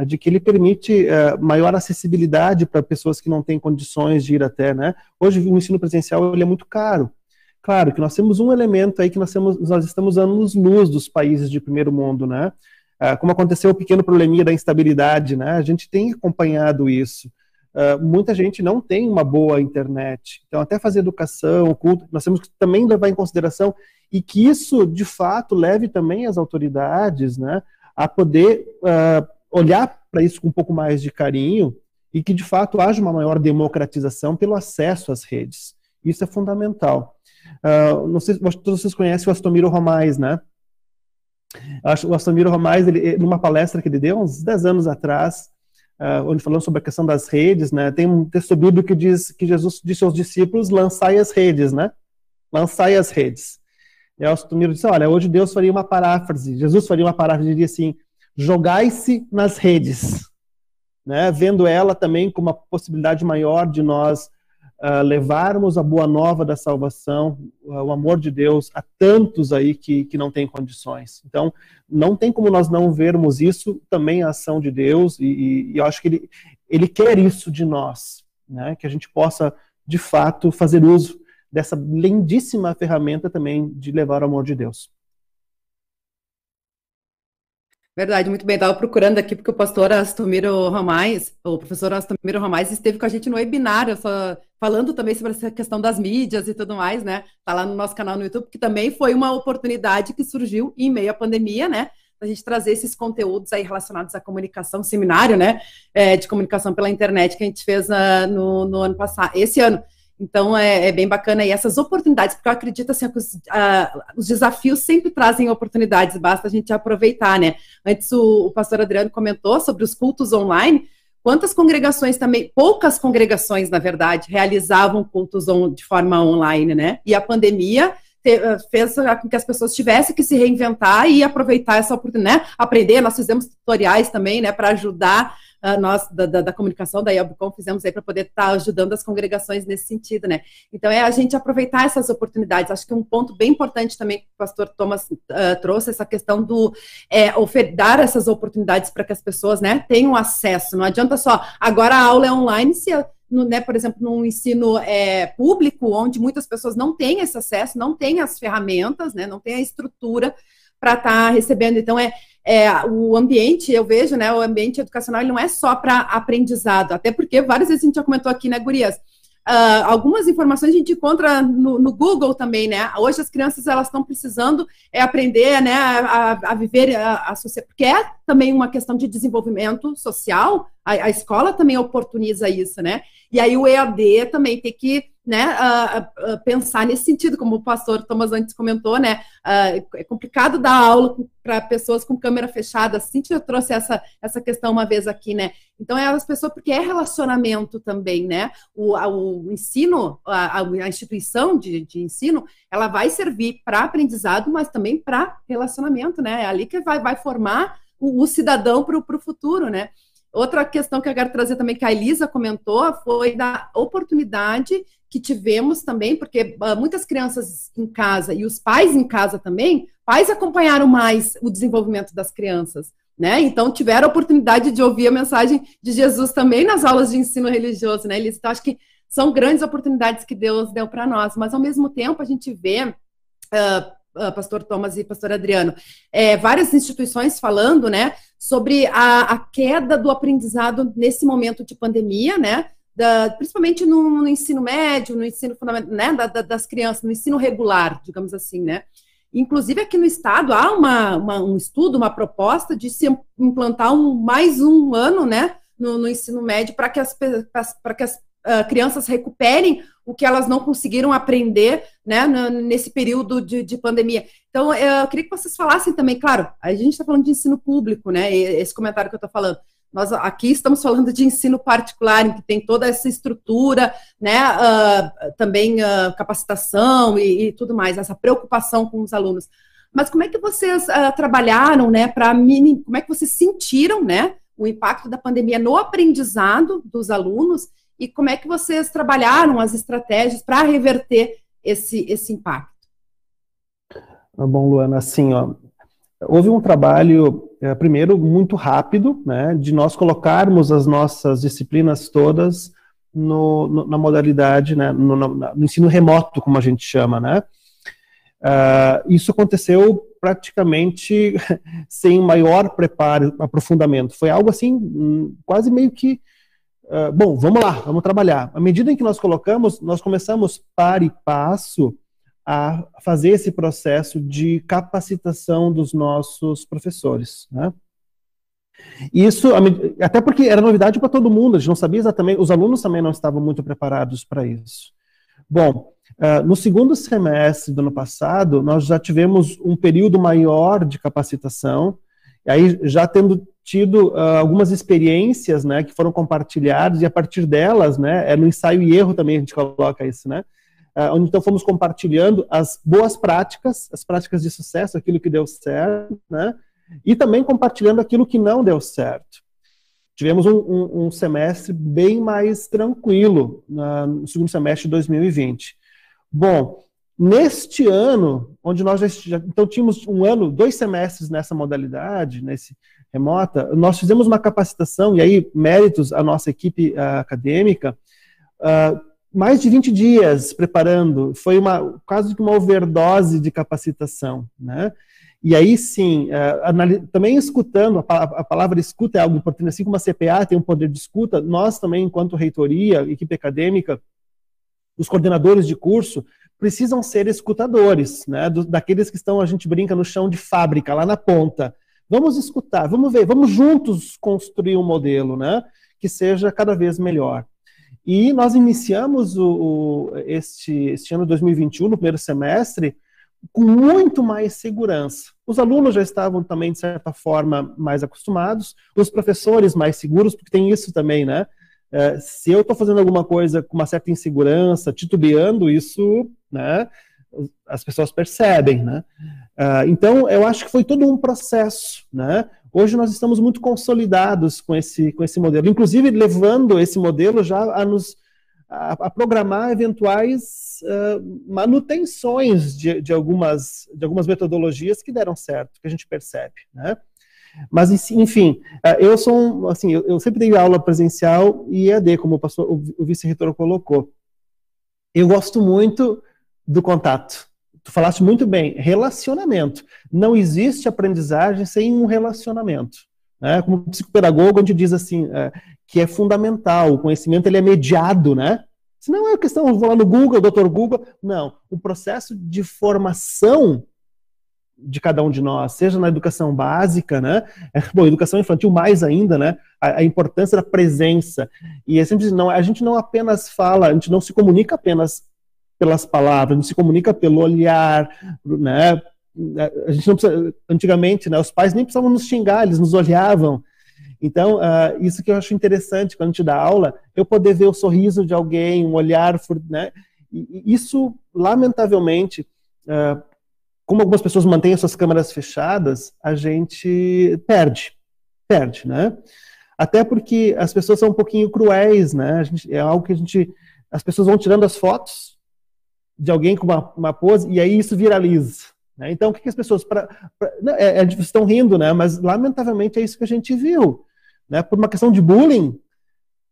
de que ele permite uh, maior acessibilidade para pessoas que não têm condições de ir até, né? Hoje o ensino presencial ele é muito caro. Claro que nós temos um elemento aí que nós, temos, nós estamos anos luz dos países de primeiro mundo, né? Ah, como aconteceu o pequeno probleminha da instabilidade, né? A gente tem acompanhado isso. Uh, muita gente não tem uma boa internet. Então, até fazer educação, culto, nós temos que também levar em consideração e que isso, de fato, leve também as autoridades né, a poder uh, olhar para isso com um pouco mais de carinho e que, de fato, haja uma maior democratização pelo acesso às redes. Isso é fundamental. Uh, não sei se todos vocês conhecem o Astomiro Romais, né? Acho, o Astomiro Romais, ele, numa palestra que ele deu uns 10 anos atrás, uh, onde falando sobre a questão das redes, né? Tem um texto bíblico que diz que Jesus disse aos discípulos: lançai as redes, né? Lançai as redes. E o Astomiro disse: olha, hoje Deus faria uma paráfrase, Jesus faria uma paráfrase, diria assim: jogai-se nas redes, né? Vendo ela também como uma possibilidade maior de nós uh, levarmos a boa nova da salvação, uh, o amor de Deus a tantos aí que, que não têm condições. Então, não tem como nós não vermos isso, também a ação de Deus, e, e, e eu acho que ele, ele quer isso de nós, né? que a gente possa, de fato, fazer uso dessa lindíssima ferramenta também de levar o amor de Deus. Verdade, muito bem. Estava procurando aqui porque o pastor Astomiro Ramais, o professor Astomiro Ramais, esteve com a gente no webinar, falando também sobre essa questão das mídias e tudo mais, né? Está lá no nosso canal no YouTube, que também foi uma oportunidade que surgiu em meio à pandemia, né? A gente trazer esses conteúdos aí relacionados à comunicação, seminário, né? É, de comunicação pela internet que a gente fez uh, no, no ano passado, esse ano. Então é, é, bem bacana e essas oportunidades, porque eu acredito assim que os, os, desafios sempre trazem oportunidades, basta a gente aproveitar, né? Antes o, o, pastor Adriano comentou sobre os cultos online. Quantas congregações também, poucas congregações, na verdade, realizavam cultos on, de forma online, né? E a pandemia te, uh, fez com que as pessoas tivessem que se reinventar e aproveitar essa oportunidade, né? Aprender, nós fizemos tutoriais também, né, para ajudar uh, nós da, da, da, comunicação da IABCOM fizemos aí para poder estar tá ajudando as congregações nesse sentido, né? Então é a gente aproveitar essas oportunidades. Acho que um ponto bem importante também que o pastor Thomas uh, trouxe essa questão do é, essas oportunidades para que as pessoas, né, tenham acesso. Não adianta só agora a aula é online se no, né, por exemplo, num ensino é, público, onde muitas pessoas não têm esse acesso, não têm as ferramentas, né, não têm a estrutura para estar tá recebendo. Então, é, é, o ambiente, eu vejo, né, o ambiente educacional ele não é só para aprendizado, até porque várias vezes a gente já comentou aqui, né, Gurias? Uh, algumas informações a gente encontra no, no, Google também, né? Hoje as crianças elas estão precisando é, aprender, né, a, a viver a, a sociedade, porque é também uma questão de desenvolvimento social. A, a escola também oportuniza isso, né? E aí o EAD também tem que né, uh, uh, pensar nesse sentido, como o pastor Thomas antes comentou, né, uh, é complicado dar aula para pessoas com câmera fechada, assim eu trouxe essa, essa questão uma vez aqui, né, então é as pessoas, porque é relacionamento também, né, o, a, o ensino, a, a instituição de, de, ensino, ela vai servir para aprendizado, mas também para relacionamento, né, é ali que vai, vai formar o, o cidadão para o futuro, né, Outra questão que eu quero trazer também, que a Elisa comentou, foi da oportunidade que tivemos também, porque uh, muitas crianças em casa e os pais em casa também pais acompanharam mais o desenvolvimento das crianças. Né? Então tiveram a oportunidade de ouvir a mensagem de Jesus também nas aulas de ensino religioso, né? Eles então, acho que são grandes oportunidades que Deus deu para nós, mas ao mesmo tempo a gente vê uh, pastor Thomas e pastor Adriano, é, várias instituições falando, né, sobre a, a, queda do aprendizado nesse momento de pandemia, né, da, principalmente no, no, ensino médio, no ensino fundamental, né, da, da, das crianças, no ensino regular, digamos assim, né. Inclusive aqui no estado há uma, uma, um estudo, uma proposta de se implantar um, mais um ano, né, no, no ensino médio para que as, que as uh, crianças recuperem o que elas não conseguiram aprender né, nesse período de, de, pandemia. Então, eu queria que vocês falassem também, claro, a gente está falando de ensino público, né? Esse comentário que eu estou falando. Nós aqui estamos falando de ensino particular, em que tem toda essa estrutura, né? Uh, também uh, capacitação e, e, tudo mais, essa preocupação com os alunos. Mas como é que vocês uh, trabalharam, né? Para como é que vocês sentiram, né? O impacto da pandemia no aprendizado dos alunos e como é que vocês trabalharam as estratégias para reverter esse, esse impacto? Bom, Luana, assim, ó, houve um trabalho, é, primeiro, muito rápido, né, de nós colocarmos as nossas disciplinas todas no, no, na modalidade, né, no, no, ensino remoto, como a gente chama, né. Uh, isso aconteceu praticamente (laughs) sem maior preparo, aprofundamento. Foi algo assim, hum, quase meio que Uh, bom, vamos lá, vamos trabalhar. À medida em que nós colocamos, nós começamos para e passo a fazer esse processo de capacitação dos nossos professores. Né? Isso, até porque era novidade para todo mundo, a gente não sabia exatamente, os alunos também não estavam muito preparados para isso. Bom, uh, no segundo semestre do ano passado, nós já tivemos um período maior de capacitação, e aí já tendo tido uh, algumas experiências, né, que foram compartilhadas e a partir delas, né, é no ensaio e erro também a gente coloca isso, né, onde então fomos compartilhando as boas práticas, as práticas de sucesso, aquilo que deu certo, né, e também compartilhando aquilo que não deu certo. Tivemos um, um, um semestre bem mais tranquilo no segundo semestre de 2020. Bom, Neste ano, onde nós já, já, então tínhamos um ano, dois semestres nessa modalidade, nesse remota, nós fizemos uma capacitação, e aí méritos à nossa equipe uh, acadêmica, uh, mais de 20 dias preparando, foi uma quase que uma overdose de capacitação, né? E aí sim, uh, também escutando, a, palavra escuta é algo importante, assim como a CPA tem um poder de escuta, nós também, enquanto reitoria, equipe acadêmica, os coordenadores de curso, precisam ser escutadores, né? Daqueles que estão, a gente brinca, no chão de fábrica, lá na ponta. Vamos escutar, vamos ver, vamos juntos construir um modelo, né? Que seja cada vez melhor. E nós iniciamos o, o, este, este ano 2021, no primeiro semestre, com muito mais segurança. Os alunos já estavam também, de certa forma, mais acostumados, os professores mais seguros, porque tem isso também, né? É, se eu estou fazendo alguma coisa com uma certa insegurança, titubeando, isso, né, as pessoas percebem, né? Uh, então, eu acho que foi todo um processo, né? Hoje nós estamos muito consolidados com esse, com esse modelo, inclusive levando esse modelo já a nos a, a programar eventuais uh, manutenções de, de, algumas, de algumas metodologias que deram certo, que a gente percebe, né? Mas, enfim, é, eu sou, assim, eu sempre dei aula presencial e EAD, como o, pastor, o vice-reitor colocou. Eu gosto muito do contato. Tu falaste muito bem, relacionamento. Não existe aprendizagem sem um relacionamento. Né? Como psicopedagogo, onde diz assim, é, que é fundamental, o conhecimento ele é mediado, né? Se não é questão, vou lá no Google, doutor Google. Não, o processo de formação de cada um de nós, seja na educação básica, né? É, bom, educação infantil mais ainda, né? A, a importância da presença. E é sempre, não, a gente não apenas fala, a gente não se comunica apenas pelas palavras, gente se comunica pelo olhar, né? A gente não precisa, antigamente, né? Os pais nem precisavam nos xingar, eles nos olhavam. Então, uh, isso que eu acho interessante quando a gente dá aula, eu poder ver o sorriso de alguém, um olhar, né? E isso, lamentavelmente, uh, como algumas pessoas mantêm suas câmeras fechadas, a gente perde, perde, né? Até porque as pessoas são um pouquinho cruéis, né? Gente, é algo que a gente, as pessoas vão tirando as fotos de alguém com uma, uma pose e aí isso viraliza, Né? Então, o que, que as pessoas. Pra, pra, não, é, é, estão rindo, né? mas lamentavelmente é isso que a gente viu. Né? Por uma questão de bullying,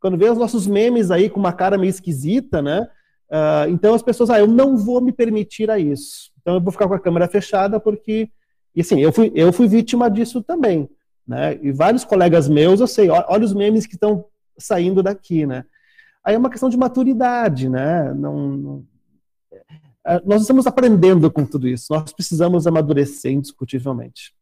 quando vê os nossos memes aí com uma cara meio esquisita, né? Uh, então as pessoas, ah, eu não vou me permitir a isso. Então eu vou ficar com a câmera fechada porque, e assim, eu fui, eu fui vítima disso também, né? E vários colegas meus, eu sei, olha os memes que estão saindo daqui, né? Aí é uma questão de maturidade, né? Não, não, nós estamos aprendendo com tudo isso. Nós precisamos amadurecer indiscutivelmente.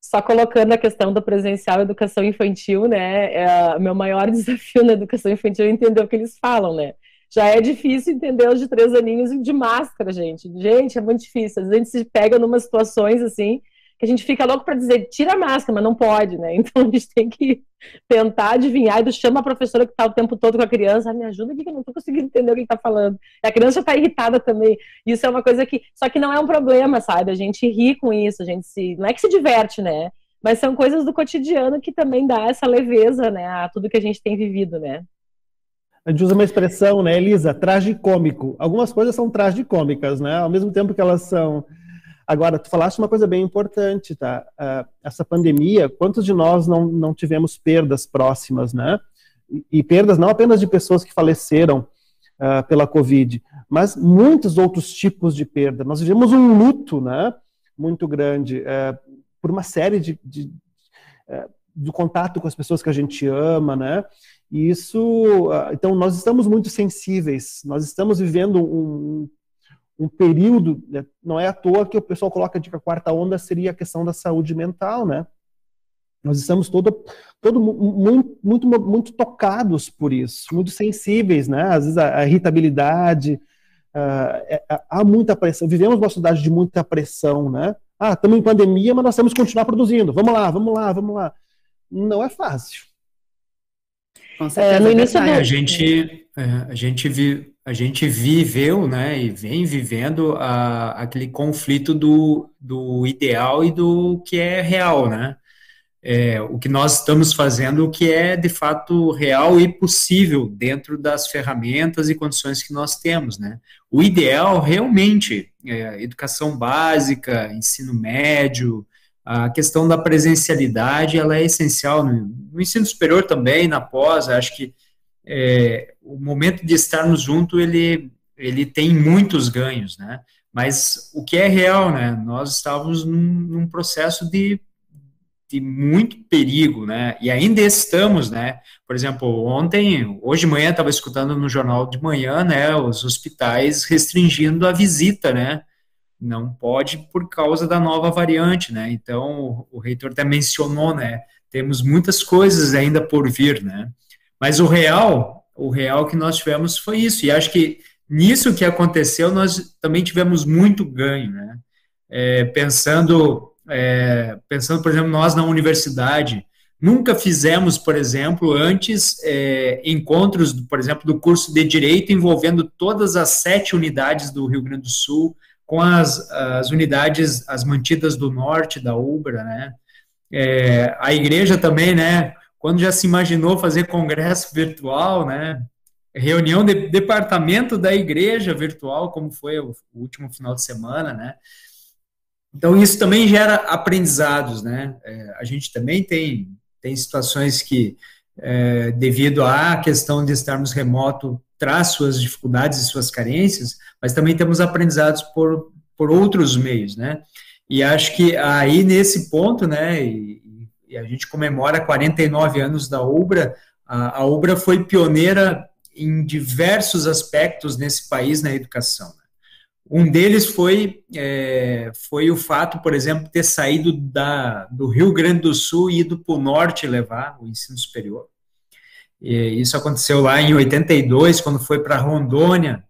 Só colocando a questão do presencial educação infantil, né? É, meu maior (laughs) desafio na educação infantil é entender o que eles falam, né? Já é difícil entender os de três aninhos de máscara, gente. Gente, é muito difícil. Às vezes a gente se pega em umas situações assim que a gente fica louco para dizer, tira a máscara, mas não pode, né? (laughs) Então a gente tem que tentar adivinhar e chama a professora que está o tempo todo com a criança, ah, me ajuda aqui que eu não estou conseguindo entender o que está falando. E a criança está irritada também. Isso é uma coisa que, só que não é um problema, sabe? A gente ri com isso, a gente se, não é que se diverte, né? Mas são coisas do cotidiano que também dá essa leveza, né, a tudo que a gente tem vivido, né? A gente usa uma expressão, né, Elisa, tragicômico. Algumas coisas são tragicômicas, né? Ao mesmo tempo que elas são Agora, tu falaste uma coisa bem importante, tá? Uh, essa pandemia, quantos de nós não, não tivemos perdas próximas, né? E, e perdas não apenas de pessoas que faleceram uh, pela Covid, mas muitos outros tipos de perda. Nós vivemos um luto, né? Muito grande, uh, por uma série de, de do contato com as pessoas que a gente ama, né? E isso, então, nós estamos muito sensíveis, nós estamos vivendo um, um período, né, não é à toa que o pessoal coloca de que a quarta onda seria a questão da saúde mental, né? Nós estamos todo, todo muito, muito, muito tocados por isso, muito sensíveis, né? Às vezes a, a irritabilidade, uh, é, há muita pressão. Vivemos uma sociedade de muita pressão, né? Ah, estamos em pandemia, mas nós temos que continuar produzindo. Vamos lá, vamos lá, vamos lá. Não é fácil. É, no início do... a gente, é, a gente vive a gente viveu, né, e vem vivendo a, aquele conflito do, do ideal e do que é real, né? É, o que nós estamos fazendo, o que é de fato real e possível dentro das ferramentas e condições que nós temos, né? O ideal realmente é educação básica, ensino médio, a questão da presencialidade, ela é essencial no, no ensino superior também, na pós, acho que é, o momento de estarmos juntos, ele, ele tem muitos ganhos, né? Mas o que é real, né? Nós estávamos num, num processo de, de muito perigo, né? E ainda estamos, né? Por exemplo, ontem, hoje de manhã, estava escutando no jornal de manhã, né? Os hospitais restringindo a visita, né? Não pode por causa da nova variante, né? Então, o, o reitor até mencionou, né? Temos muitas coisas ainda por vir, né? Mas o real, o real que nós tivemos foi isso. E acho que nisso que aconteceu, nós também tivemos muito ganho, né? É, pensando, é, pensando, por exemplo, nós na universidade, nunca fizemos, por exemplo, antes é, encontros, por exemplo, do curso de Direito envolvendo todas as sete unidades do Rio Grande do Sul, com as, as unidades, as mantidas do norte da UBRA, né? É, a igreja também, né? Quando já se imaginou fazer congresso virtual, né? Reunião de departamento da igreja virtual, como foi o último final de semana, né? Então, isso também gera aprendizados, né? É, a gente também tem, tem situações que, é, devido à questão de estarmos remoto, traz suas dificuldades e suas carências, mas também temos aprendizados por, por outros meios, né? E acho que aí, nesse ponto, né, e, e a gente comemora 49 anos da Ubra. A, a Ubra foi pioneira em diversos aspectos nesse país na educação. Né? Um deles foi, é, foi o fato, por exemplo, de ter saído da, do Rio Grande do Sul e ido para o norte levar o ensino superior. E isso aconteceu lá em 82, quando foi para Rondônia,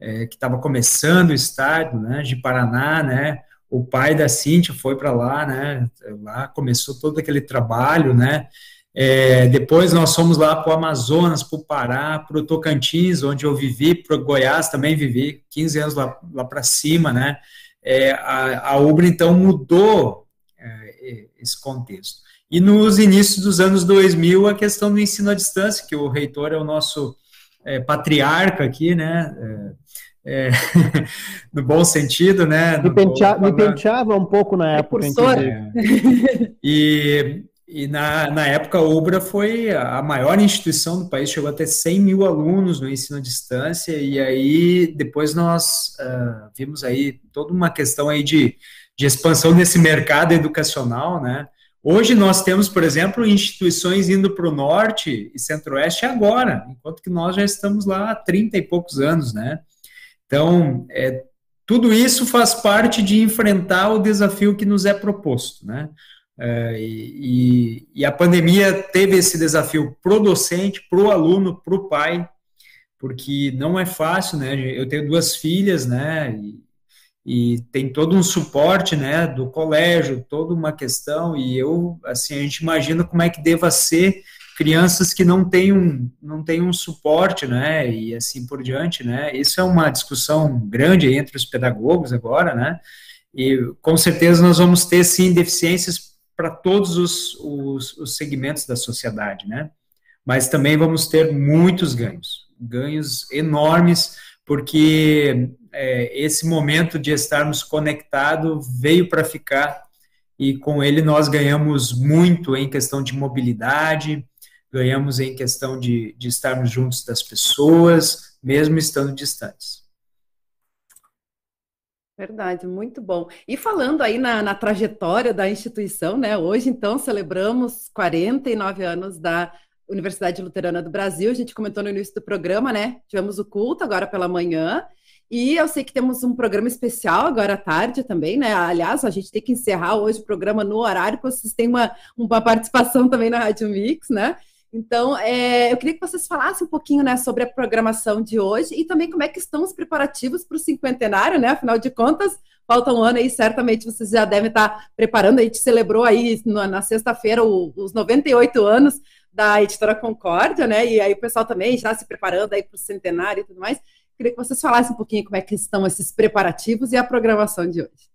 é, que estava começando o estado né, de Paraná, né, o pai da Cintia foi para lá, né? Lá começou todo aquele trabalho, né? É, depois nós fomos lá para o Amazonas, para o Pará, para o Tocantins, onde eu vivi, para o Goiás também vivi, 15 anos lá, lá para cima, né? É, a, a Ubra, então, mudou é, esse contexto. E nos inícios dos anos 2000, a questão do ensino à distância, que o reitor é o nosso é, patriarca aqui, né? É, (laughs) no bom sentido, né? Me, pentea, me, penteava um pouco na época. É. E, e na, na época a UBRA foi a maior instituição do país, chegou a ter 100 mil alunos no ensino à distância, e aí depois nós uh, vimos aí toda uma questão aí de, de expansão desse mercado educacional, né? Hoje nós temos, por exemplo, instituições indo para o norte e centro-oeste agora, enquanto que nós já estamos lá há 30 e poucos anos, né? Então, é, tudo isso faz parte de enfrentar o desafio que nos é proposto, né? É, e, e, a pandemia teve esse desafio pro docente, pro aluno, pro pai, porque não é fácil, né? Eu tenho duas filhas, né? E, e tem todo um suporte, né? Do colégio, toda uma questão. E eu, assim, a gente imagina como é que deva ser crianças que não têm um, não têm um suporte, né, e assim por diante, né, isso é uma discussão grande entre os pedagogos agora, né, e com certeza nós vamos ter, sim, deficiências para todos os, os, os, segmentos da sociedade, né, mas também vamos ter muitos ganhos, ganhos enormes, porque é, esse momento de estarmos conectados veio para ficar, e com ele nós ganhamos muito em questão de mobilidade, ganhamos em questão de, de estarmos juntos das pessoas, mesmo estando distantes. Verdade, muito bom. E falando aí na, na, trajetória da instituição, né? Hoje, então, celebramos 49 anos da Universidade Luterana do Brasil. A gente comentou no início do programa, né? Tivemos o culto agora pela manhã. E eu sei que temos um programa especial agora à tarde também, né? Aliás, a gente tem que encerrar hoje o programa no horário, porque vocês têm uma, uma participação também na Rádio Mix, né? Então, é, eu queria que vocês falassem um pouquinho né, sobre a programação de hoje e também como é que estão os preparativos para o cinquentenário, né? Afinal de contas, falta um ano aí, certamente vocês já devem estar preparando. A gente celebrou aí na, na sexta-feira os 98 anos da editora Concórdia, né? E aí o pessoal também já se preparando aí para o centenário e tudo mais. Queria que vocês falassem um pouquinho como é que estão esses preparativos e a programação de hoje.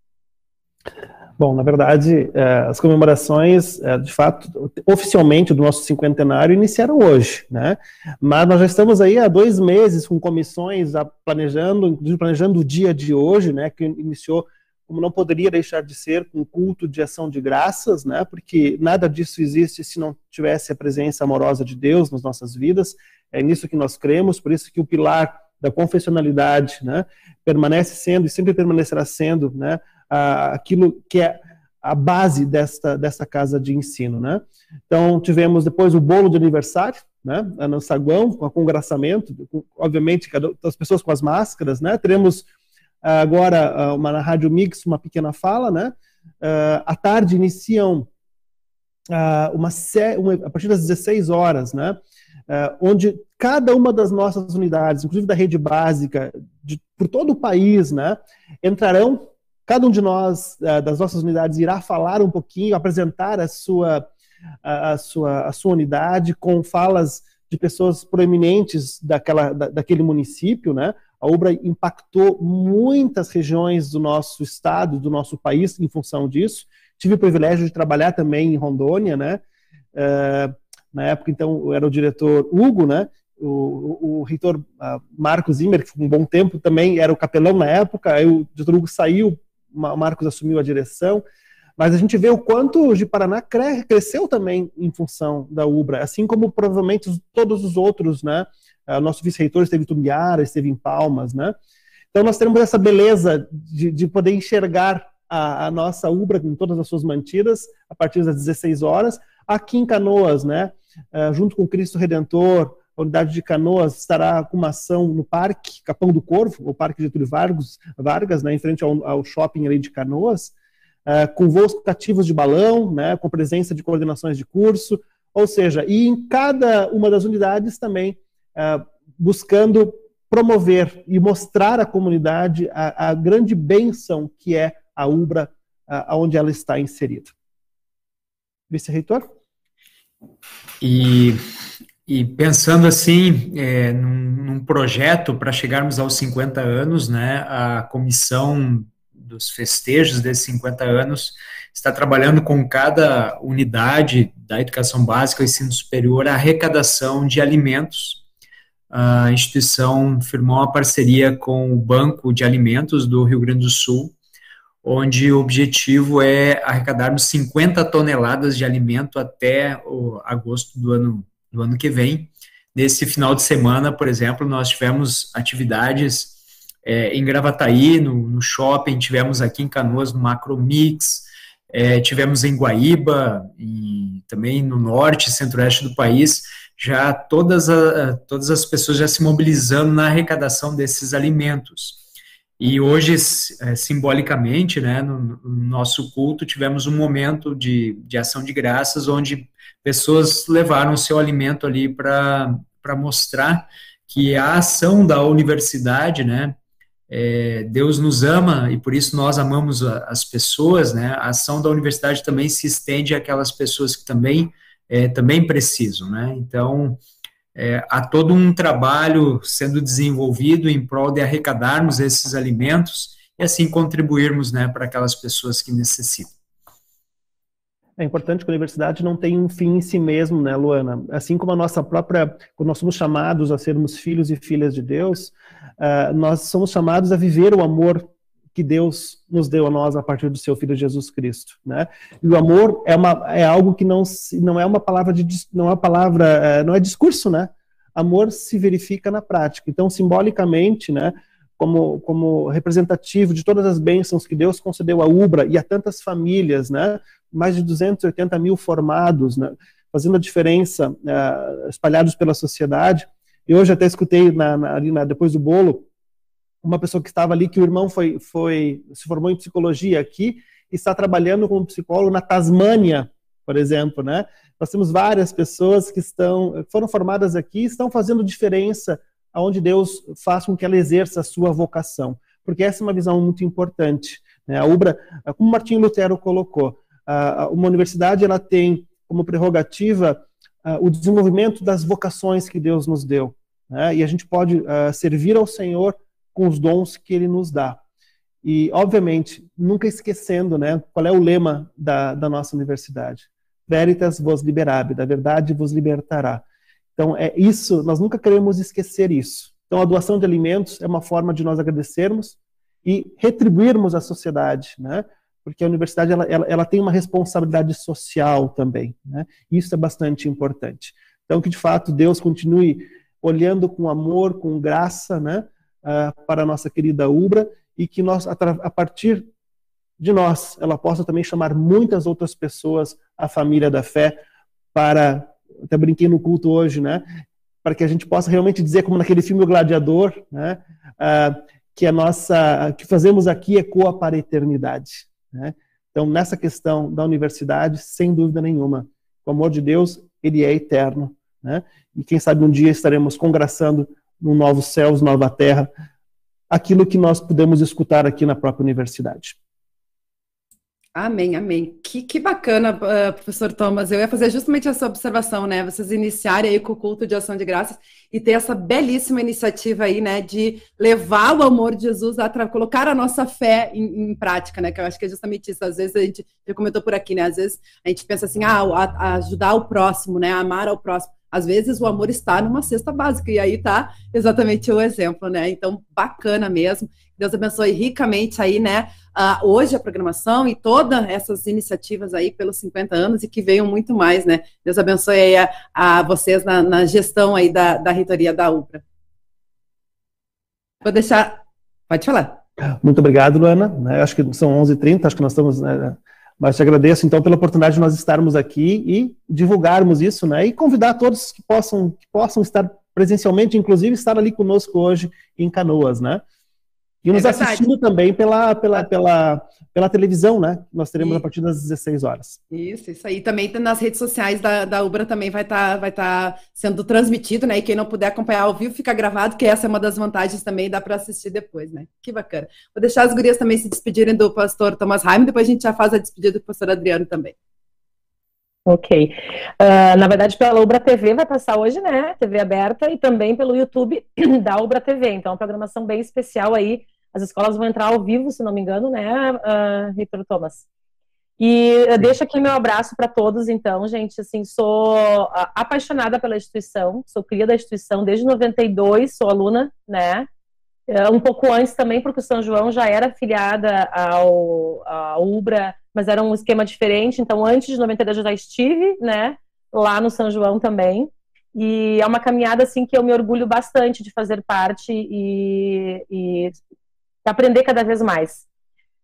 Bom, na verdade, é, as comemorações, é, de fato, oficialmente do nosso cinquentenário iniciaram hoje, né? Mas nós já estamos aí há dois meses com comissões planejando, planejando o dia de hoje, né? Que iniciou, como não poderia deixar de ser, com um culto de ação de graças, né? Porque nada disso existe se não tivesse a presença amorosa de Deus nas nossas vidas. É nisso que nós cremos, por isso que o pilar da confessionalidade, né? Permanece sendo e sempre permanecerá sendo, né? aquilo que é a base desta, desta casa de ensino, né? Então, tivemos depois o bolo de aniversário, né, no saguão, com congraçamento, com, obviamente, as pessoas com as máscaras, né? Teremos ah, agora ah, uma na Rádio Mix, uma pequena fala, né? Uh, à tarde iniciam uma, uma, a partir das 16 horas, né? Onde cada uma das nossas unidades, inclusive da rede básica, de, por todo o país, né, entrarão Cada um de nós, eh, das nossas unidades, irá falar um pouquinho, apresentar a sua, a, sua, a sua unidade com falas de pessoas proeminentes daquela, da, daquele município, né? A Ubra impactou muitas regiões do nosso estado, do nosso país, em função disso. Tive o privilégio de trabalhar também em Rondônia, né? Uh, na época, então, era o diretor Hugo, né? O, o, o reitor uh, Marcos Zimmer, que foi um bom tempo também, era o capelão na época. Aí o diretor Hugo saiu o Marcos assumiu a direção, mas a gente vê o quanto o Paraná cresceu também em função da Ubra, assim como provavelmente todos os outros, né? O nosso vice-reitor esteve em Tumbiara, esteve em Palmas, né? Então nós temos essa beleza de, de poder enxergar a, a, nossa Ubra com todas as suas mantidas a partir das 16 horas. Aqui em Canoas, né? Uh, junto com Cristo Redentor, a unidade de Canoas estará com uma ação no Parque Capão do Corvo, o Parque Getúlio Vargas, Vargas né, em frente ao, ao shopping ali de Canoas, uh, com voos cativos de balão, né, com presença de coordenações de curso, ou seja, e em cada uma das unidades também uh, buscando promover e mostrar à comunidade a, a grande bênção que é a UBRA, uh, onde ela está inserida. Vice-reitor? E e pensando assim, é, num, num, projeto para chegarmos aos 50 anos, né, a comissão dos festejos desses 50 anos está trabalhando com cada unidade da educação básica e ensino superior a arrecadação de alimentos. A instituição firmou uma parceria com o Banco de Alimentos do Rio Grande do Sul, onde o objetivo é arrecadarmos 50 toneladas de alimento até agosto do ano, do ano que vem. Nesse final de semana, por exemplo, nós tivemos atividades é, em Gravataí, no, no, shopping, tivemos aqui em Canoas, no Macro Mix, é, tivemos em Guaíba, e também no norte e centro-oeste do país, já todas, a, todas as pessoas já se mobilizando na arrecadação desses alimentos. E hoje, é, simbolicamente, né, no, no, nosso culto, tivemos um momento de, de ação de graças, onde pessoas levaram o seu alimento ali para mostrar que a ação da universidade, né, é, Deus nos ama e por isso nós amamos a, as pessoas, né? A ação da universidade também se estende àquelas pessoas que também é, também precisam, né? Então é, há todo um trabalho sendo desenvolvido em prol de arrecadarmos esses alimentos e assim contribuirmos, né, para aquelas pessoas que necessitam. É importante que a universidade não tenha um fim em si mesmo, né, Luana? Assim como a nossa própria, quando nós somos chamados a sermos filhos e filhas de Deus, uh, nós somos chamados a viver o amor que Deus nos deu a nós a partir do seu Filho Jesus Cristo, né? E o amor é, uma, é algo que não, não é uma palavra de não é palavra eh, não é discurso, né? Amor se verifica na prática. Então, simbolicamente, né? Como, como representativo de todas as bênçãos que Deus concedeu a Ubra e a tantas famílias, né? Mais de 280 mil formados, né? Fazendo a diferença, uh, espalhados pela sociedade. E hoje até escutei na, na, ali na, depois do bolo uma pessoa que estava ali que o irmão foi, foi se formou em psicologia aqui e está trabalhando como psicólogo na Tasmânia, por exemplo, né? Nós temos várias pessoas que estão foram formadas aqui, estão fazendo diferença aonde Deus faz com que ela exerça a sua vocação, porque essa é uma visão muito importante. Né? A Ubra, como Martinho Lutero colocou, uma universidade ela tem como prerrogativa o desenvolvimento das vocações que Deus nos deu. Né? E a gente pode servir ao Senhor com os dons que Ele nos dá. E, obviamente, nunca esquecendo né, qual é o lema da, da nossa universidade. Veritas vos liberabe, da verdade vos libertará. Então, é isso, nós nunca queremos esquecer isso. Então, a doação de alimentos é uma forma de nós agradecermos e retribuirmos à sociedade, né? porque a universidade ela, ela, ela tem uma responsabilidade social também. Né? Isso é bastante importante. Então, que de fato Deus continue olhando com amor, com graça, né, uh, para a nossa querida Ubra e que nós, a partir de nós, ela possa também chamar muitas outras pessoas à família da fé para, até brinquei no culto hoje, né, para que a gente possa realmente dizer, como naquele filme O Gladiador, né, uh, que a nossa, que fazemos aqui ecoa para a eternidade. Né? Então, nessa questão da universidade, sem dúvida nenhuma, o amor de Deus, ele é eterno. Né? E quem sabe um dia estaremos congraçando no novo céus, nova terra, aquilo que nós podemos escutar aqui na própria universidade. Amém, amém. Que, que bacana, uh, professor Thomas. Eu ia fazer justamente essa observação, né? Vocês iniciarem aí com o culto de ação de graças e ter essa belíssima iniciativa aí, né? De levar o amor de Jesus a colocar a nossa fé em, em, prática, né? Que eu acho que é justamente isso. Às vezes a gente já comentou por aqui, né? Às vezes a gente pensa assim, ah, a, a ajudar o próximo, né? Amar ao próximo. Às vezes o amor está numa cesta básica, e aí tá exatamente o exemplo, né? Então, bacana mesmo. Deus abençoe ricamente aí, né? Uh, hoje a programação e todas essas iniciativas aí pelos 50 anos e que venham muito mais, né? Deus abençoe aí a, a vocês na, na, gestão aí da, da reitoria da UPRA. Vou deixar. Pode falar. Muito obrigado, Luana. Né, acho que são 11h30, acho que nós estamos. Né, mas te agradeço, então, pela oportunidade de nós estarmos aqui e divulgarmos isso, né? E convidar todos que possam, que possam estar presencialmente, inclusive estar ali conosco hoje em Canoas, né? E nos é assistindo também pela, pela, pela, pela televisão, né? Nós teremos a partir das 16 horas. Isso, isso aí. Também nas redes sociais da, da Ubra também vai estar tá, vai tá sendo transmitido, né? E quem não puder acompanhar ao vivo fica gravado, que essa é uma das vantagens também, dá para assistir depois, né? Que bacana. Vou deixar as gurias também se despedirem do pastor Thomas Heim, depois a gente já faz a despedida do pastor Adriano também. Ok. Uh, na verdade, pela Ubra TV vai passar hoje, né? TV aberta e também pelo YouTube (clears throat) da Ubra TV. Então, é uma programação bem especial aí as escolas vão entrar ao vivo, se não me engano, né, uh, Reitor Thomas? E deixo aqui meu abraço para todos, então, gente. Assim, sou apaixonada pela instituição, sou cria da instituição desde 92, sou aluna, né? É, um pouco antes também, porque o São João já era afiliada ao, ao UBRA, mas era um esquema diferente. Então, antes de 92 eu já estive, né? Lá no São João também. E é uma caminhada assim que eu me orgulho bastante de fazer parte e, e aprender cada vez mais.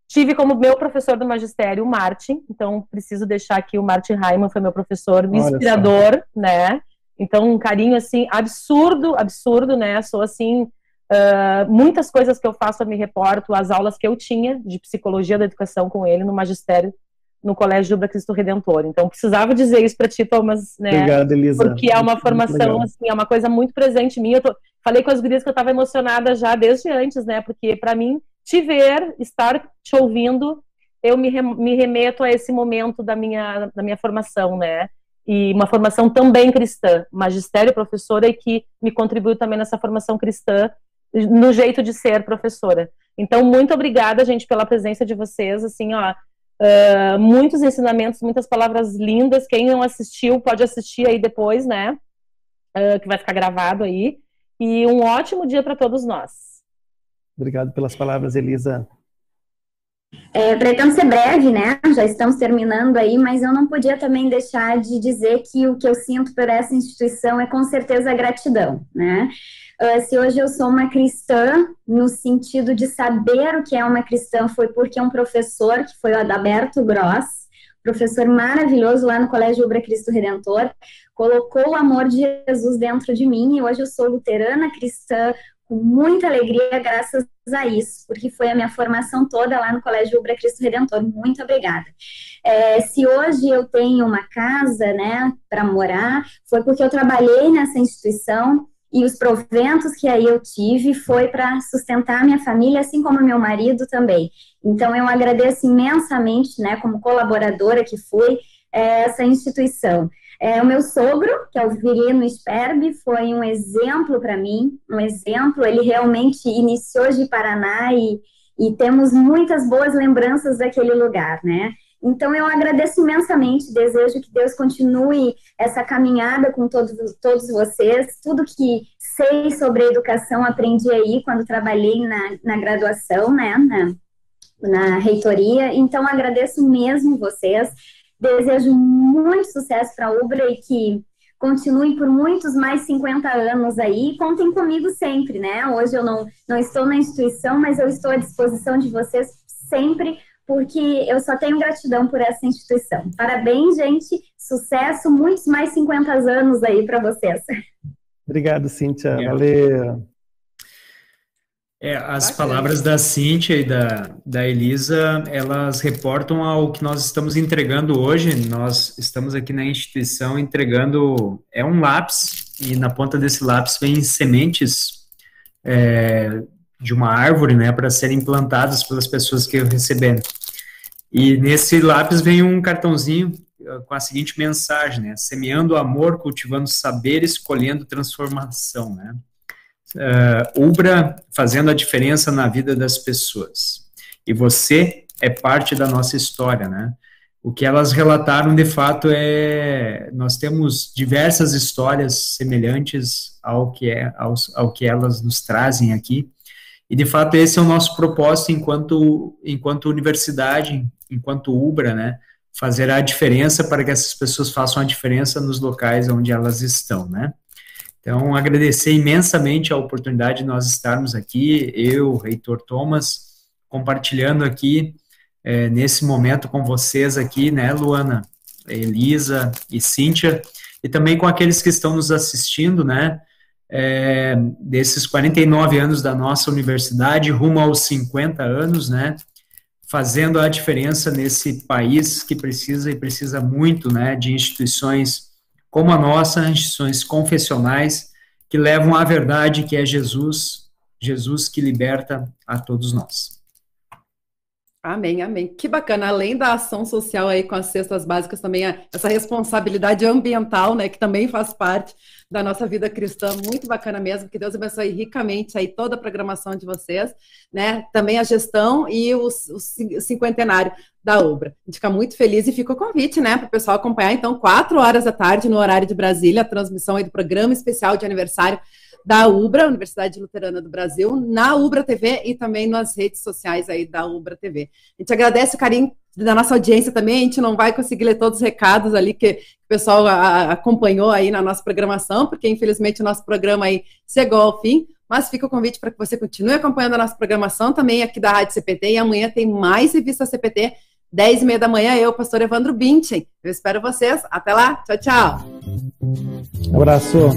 Tive como meu professor do magistério o Martin, então preciso deixar aqui o Martin Raiman foi meu professor, inspirador, né? Então um carinho assim absurdo, absurdo, né? Sou assim uh, muitas coisas que eu faço eu me reporto às aulas que eu tinha de psicologia da educação com ele no magistério no Colégio Jubra Cristo Redentor. Então precisava dizer isso para ti, Thomas, né? Obrigada, Elisa. Porque é uma formação assim, é uma coisa muito presente em mim. Eu tô, falei com as gurias que eu estava emocionada já desde antes, né? Porque para mim te ver, estar te ouvindo, eu me, me remeto a esse momento da minha, da minha formação, né? E uma formação também cristã, magistério professora, e que me contribuiu também nessa formação cristã, no jeito de ser professora. Então, muito obrigada, gente, pela presença de vocês, assim, ó, uh, muitos ensinamentos, muitas palavras lindas, quem não assistiu pode assistir aí depois, né, uh, que vai ficar gravado aí, e um ótimo dia para todos nós. Obrigado pelas palavras, Elisa. É, pretendo ser breve, né? Já estamos terminando aí, mas eu não podia também deixar de dizer que o que eu sinto por essa instituição é com certeza gratidão, né? Uh, se hoje eu sou uma cristã, no sentido de saber o que é uma cristã, foi porque um professor, que foi o Adalberto Gross, professor maravilhoso lá no Colégio Ubra Cristo Redentor, colocou o amor de Jesus dentro de mim e hoje eu sou luterana cristã, com muita alegria graças a isso, porque foi a minha formação toda lá no Colégio Ubra Cristo Redentor. Muito obrigada. É, se hoje eu tenho uma casa, né, para morar, foi porque eu trabalhei nessa instituição e os proventos que aí eu tive foi para sustentar minha família, assim como meu marido também. Então eu agradeço imensamente, né, como colaboradora que fui, é, essa instituição. É, o meu sogro, que é o Virino Sperbi, foi um exemplo para mim, um exemplo. Ele realmente iniciou de Paraná e, e temos muitas boas lembranças daquele lugar, né? Então, eu agradeço imensamente, desejo que Deus continue essa caminhada com todos, todos vocês. Tudo que sei sobre educação aprendi aí quando trabalhei na, na graduação, né, na, na reitoria. Então, agradeço mesmo vocês. Desejo muito sucesso para a Ubra e que continue por muitos mais 50 anos aí. Contem comigo sempre, né? Hoje eu não, não estou na instituição, mas eu estou à disposição de vocês sempre, porque eu só tenho gratidão por essa instituição. Parabéns, gente. Sucesso, muitos mais 50 anos aí para vocês. Obrigado, Cíntia. Valeu. É, as palavras da Cíntia e da, da Elisa, elas reportam ao que nós estamos entregando hoje. Nós estamos aqui na instituição entregando, é um lápis, e na ponta desse lápis vem sementes é, de uma árvore, né, para serem plantadas pelas pessoas que receberam. E nesse lápis vem um cartãozinho ah, com a seguinte mensagem, né, semeando amor, cultivando saber, escolhendo transformação, né uh, Ubra fazendo a diferença na vida das pessoas. E você é parte da nossa história, né? O que elas relataram, de fato, é nós temos diversas histórias semelhantes ao que é ao, ao que elas nos trazem aqui. E de fato esse é o nosso propósito enquanto enquanto universidade, enquanto Ubra, né? Fazer a diferença para que essas pessoas façam a diferença nos locais onde elas estão, né? Então, agradecer imensamente a oportunidade de nós estarmos aqui, eu, Reitor Thomas, compartilhando aqui é, nesse momento com vocês aqui, né, Luana, Elisa e Cíntia, e também com aqueles que estão nos assistindo, né, é, desses 49 anos da nossa universidade, rumo aos 50 anos, né, fazendo a diferença nesse país que precisa e precisa muito, né, de instituições como a nossa, instituições confessionais que levam à verdade que é Jesus, Jesus que liberta a todos nós. Amém, amém. Que bacana. Além da ação social aí com as cestas básicas, também essa responsabilidade ambiental, né, que também faz parte da nossa vida cristã. Muito bacana mesmo. Que Deus abençoe ricamente aí toda a programação de vocês, né? Também a gestão e o, o cinquentenário da obra. A gente fica muito feliz e fica o convite, né, para o pessoal acompanhar, então, quatro horas da tarde, no horário de Brasília, a transmissão aí do programa especial de aniversário da UBRA, Universidade Luterana do Brasil, na UBRA TV e também nas redes sociais aí da UBRA TV. A gente agradece o carinho da nossa audiência também, a gente não vai conseguir ler todos os recados ali que, o pessoal acompanhou aí na nossa programação, porque infelizmente o nosso programa aí chegou ao fim, mas fica o convite para que você continue acompanhando a nossa programação também aqui da Rádio CPT e amanhã tem mais revista CPT 10 e meia da manhã, eu, pastor Evandro Binchen. Eu espero vocês. Até lá. Tchau, tchau. Abraço.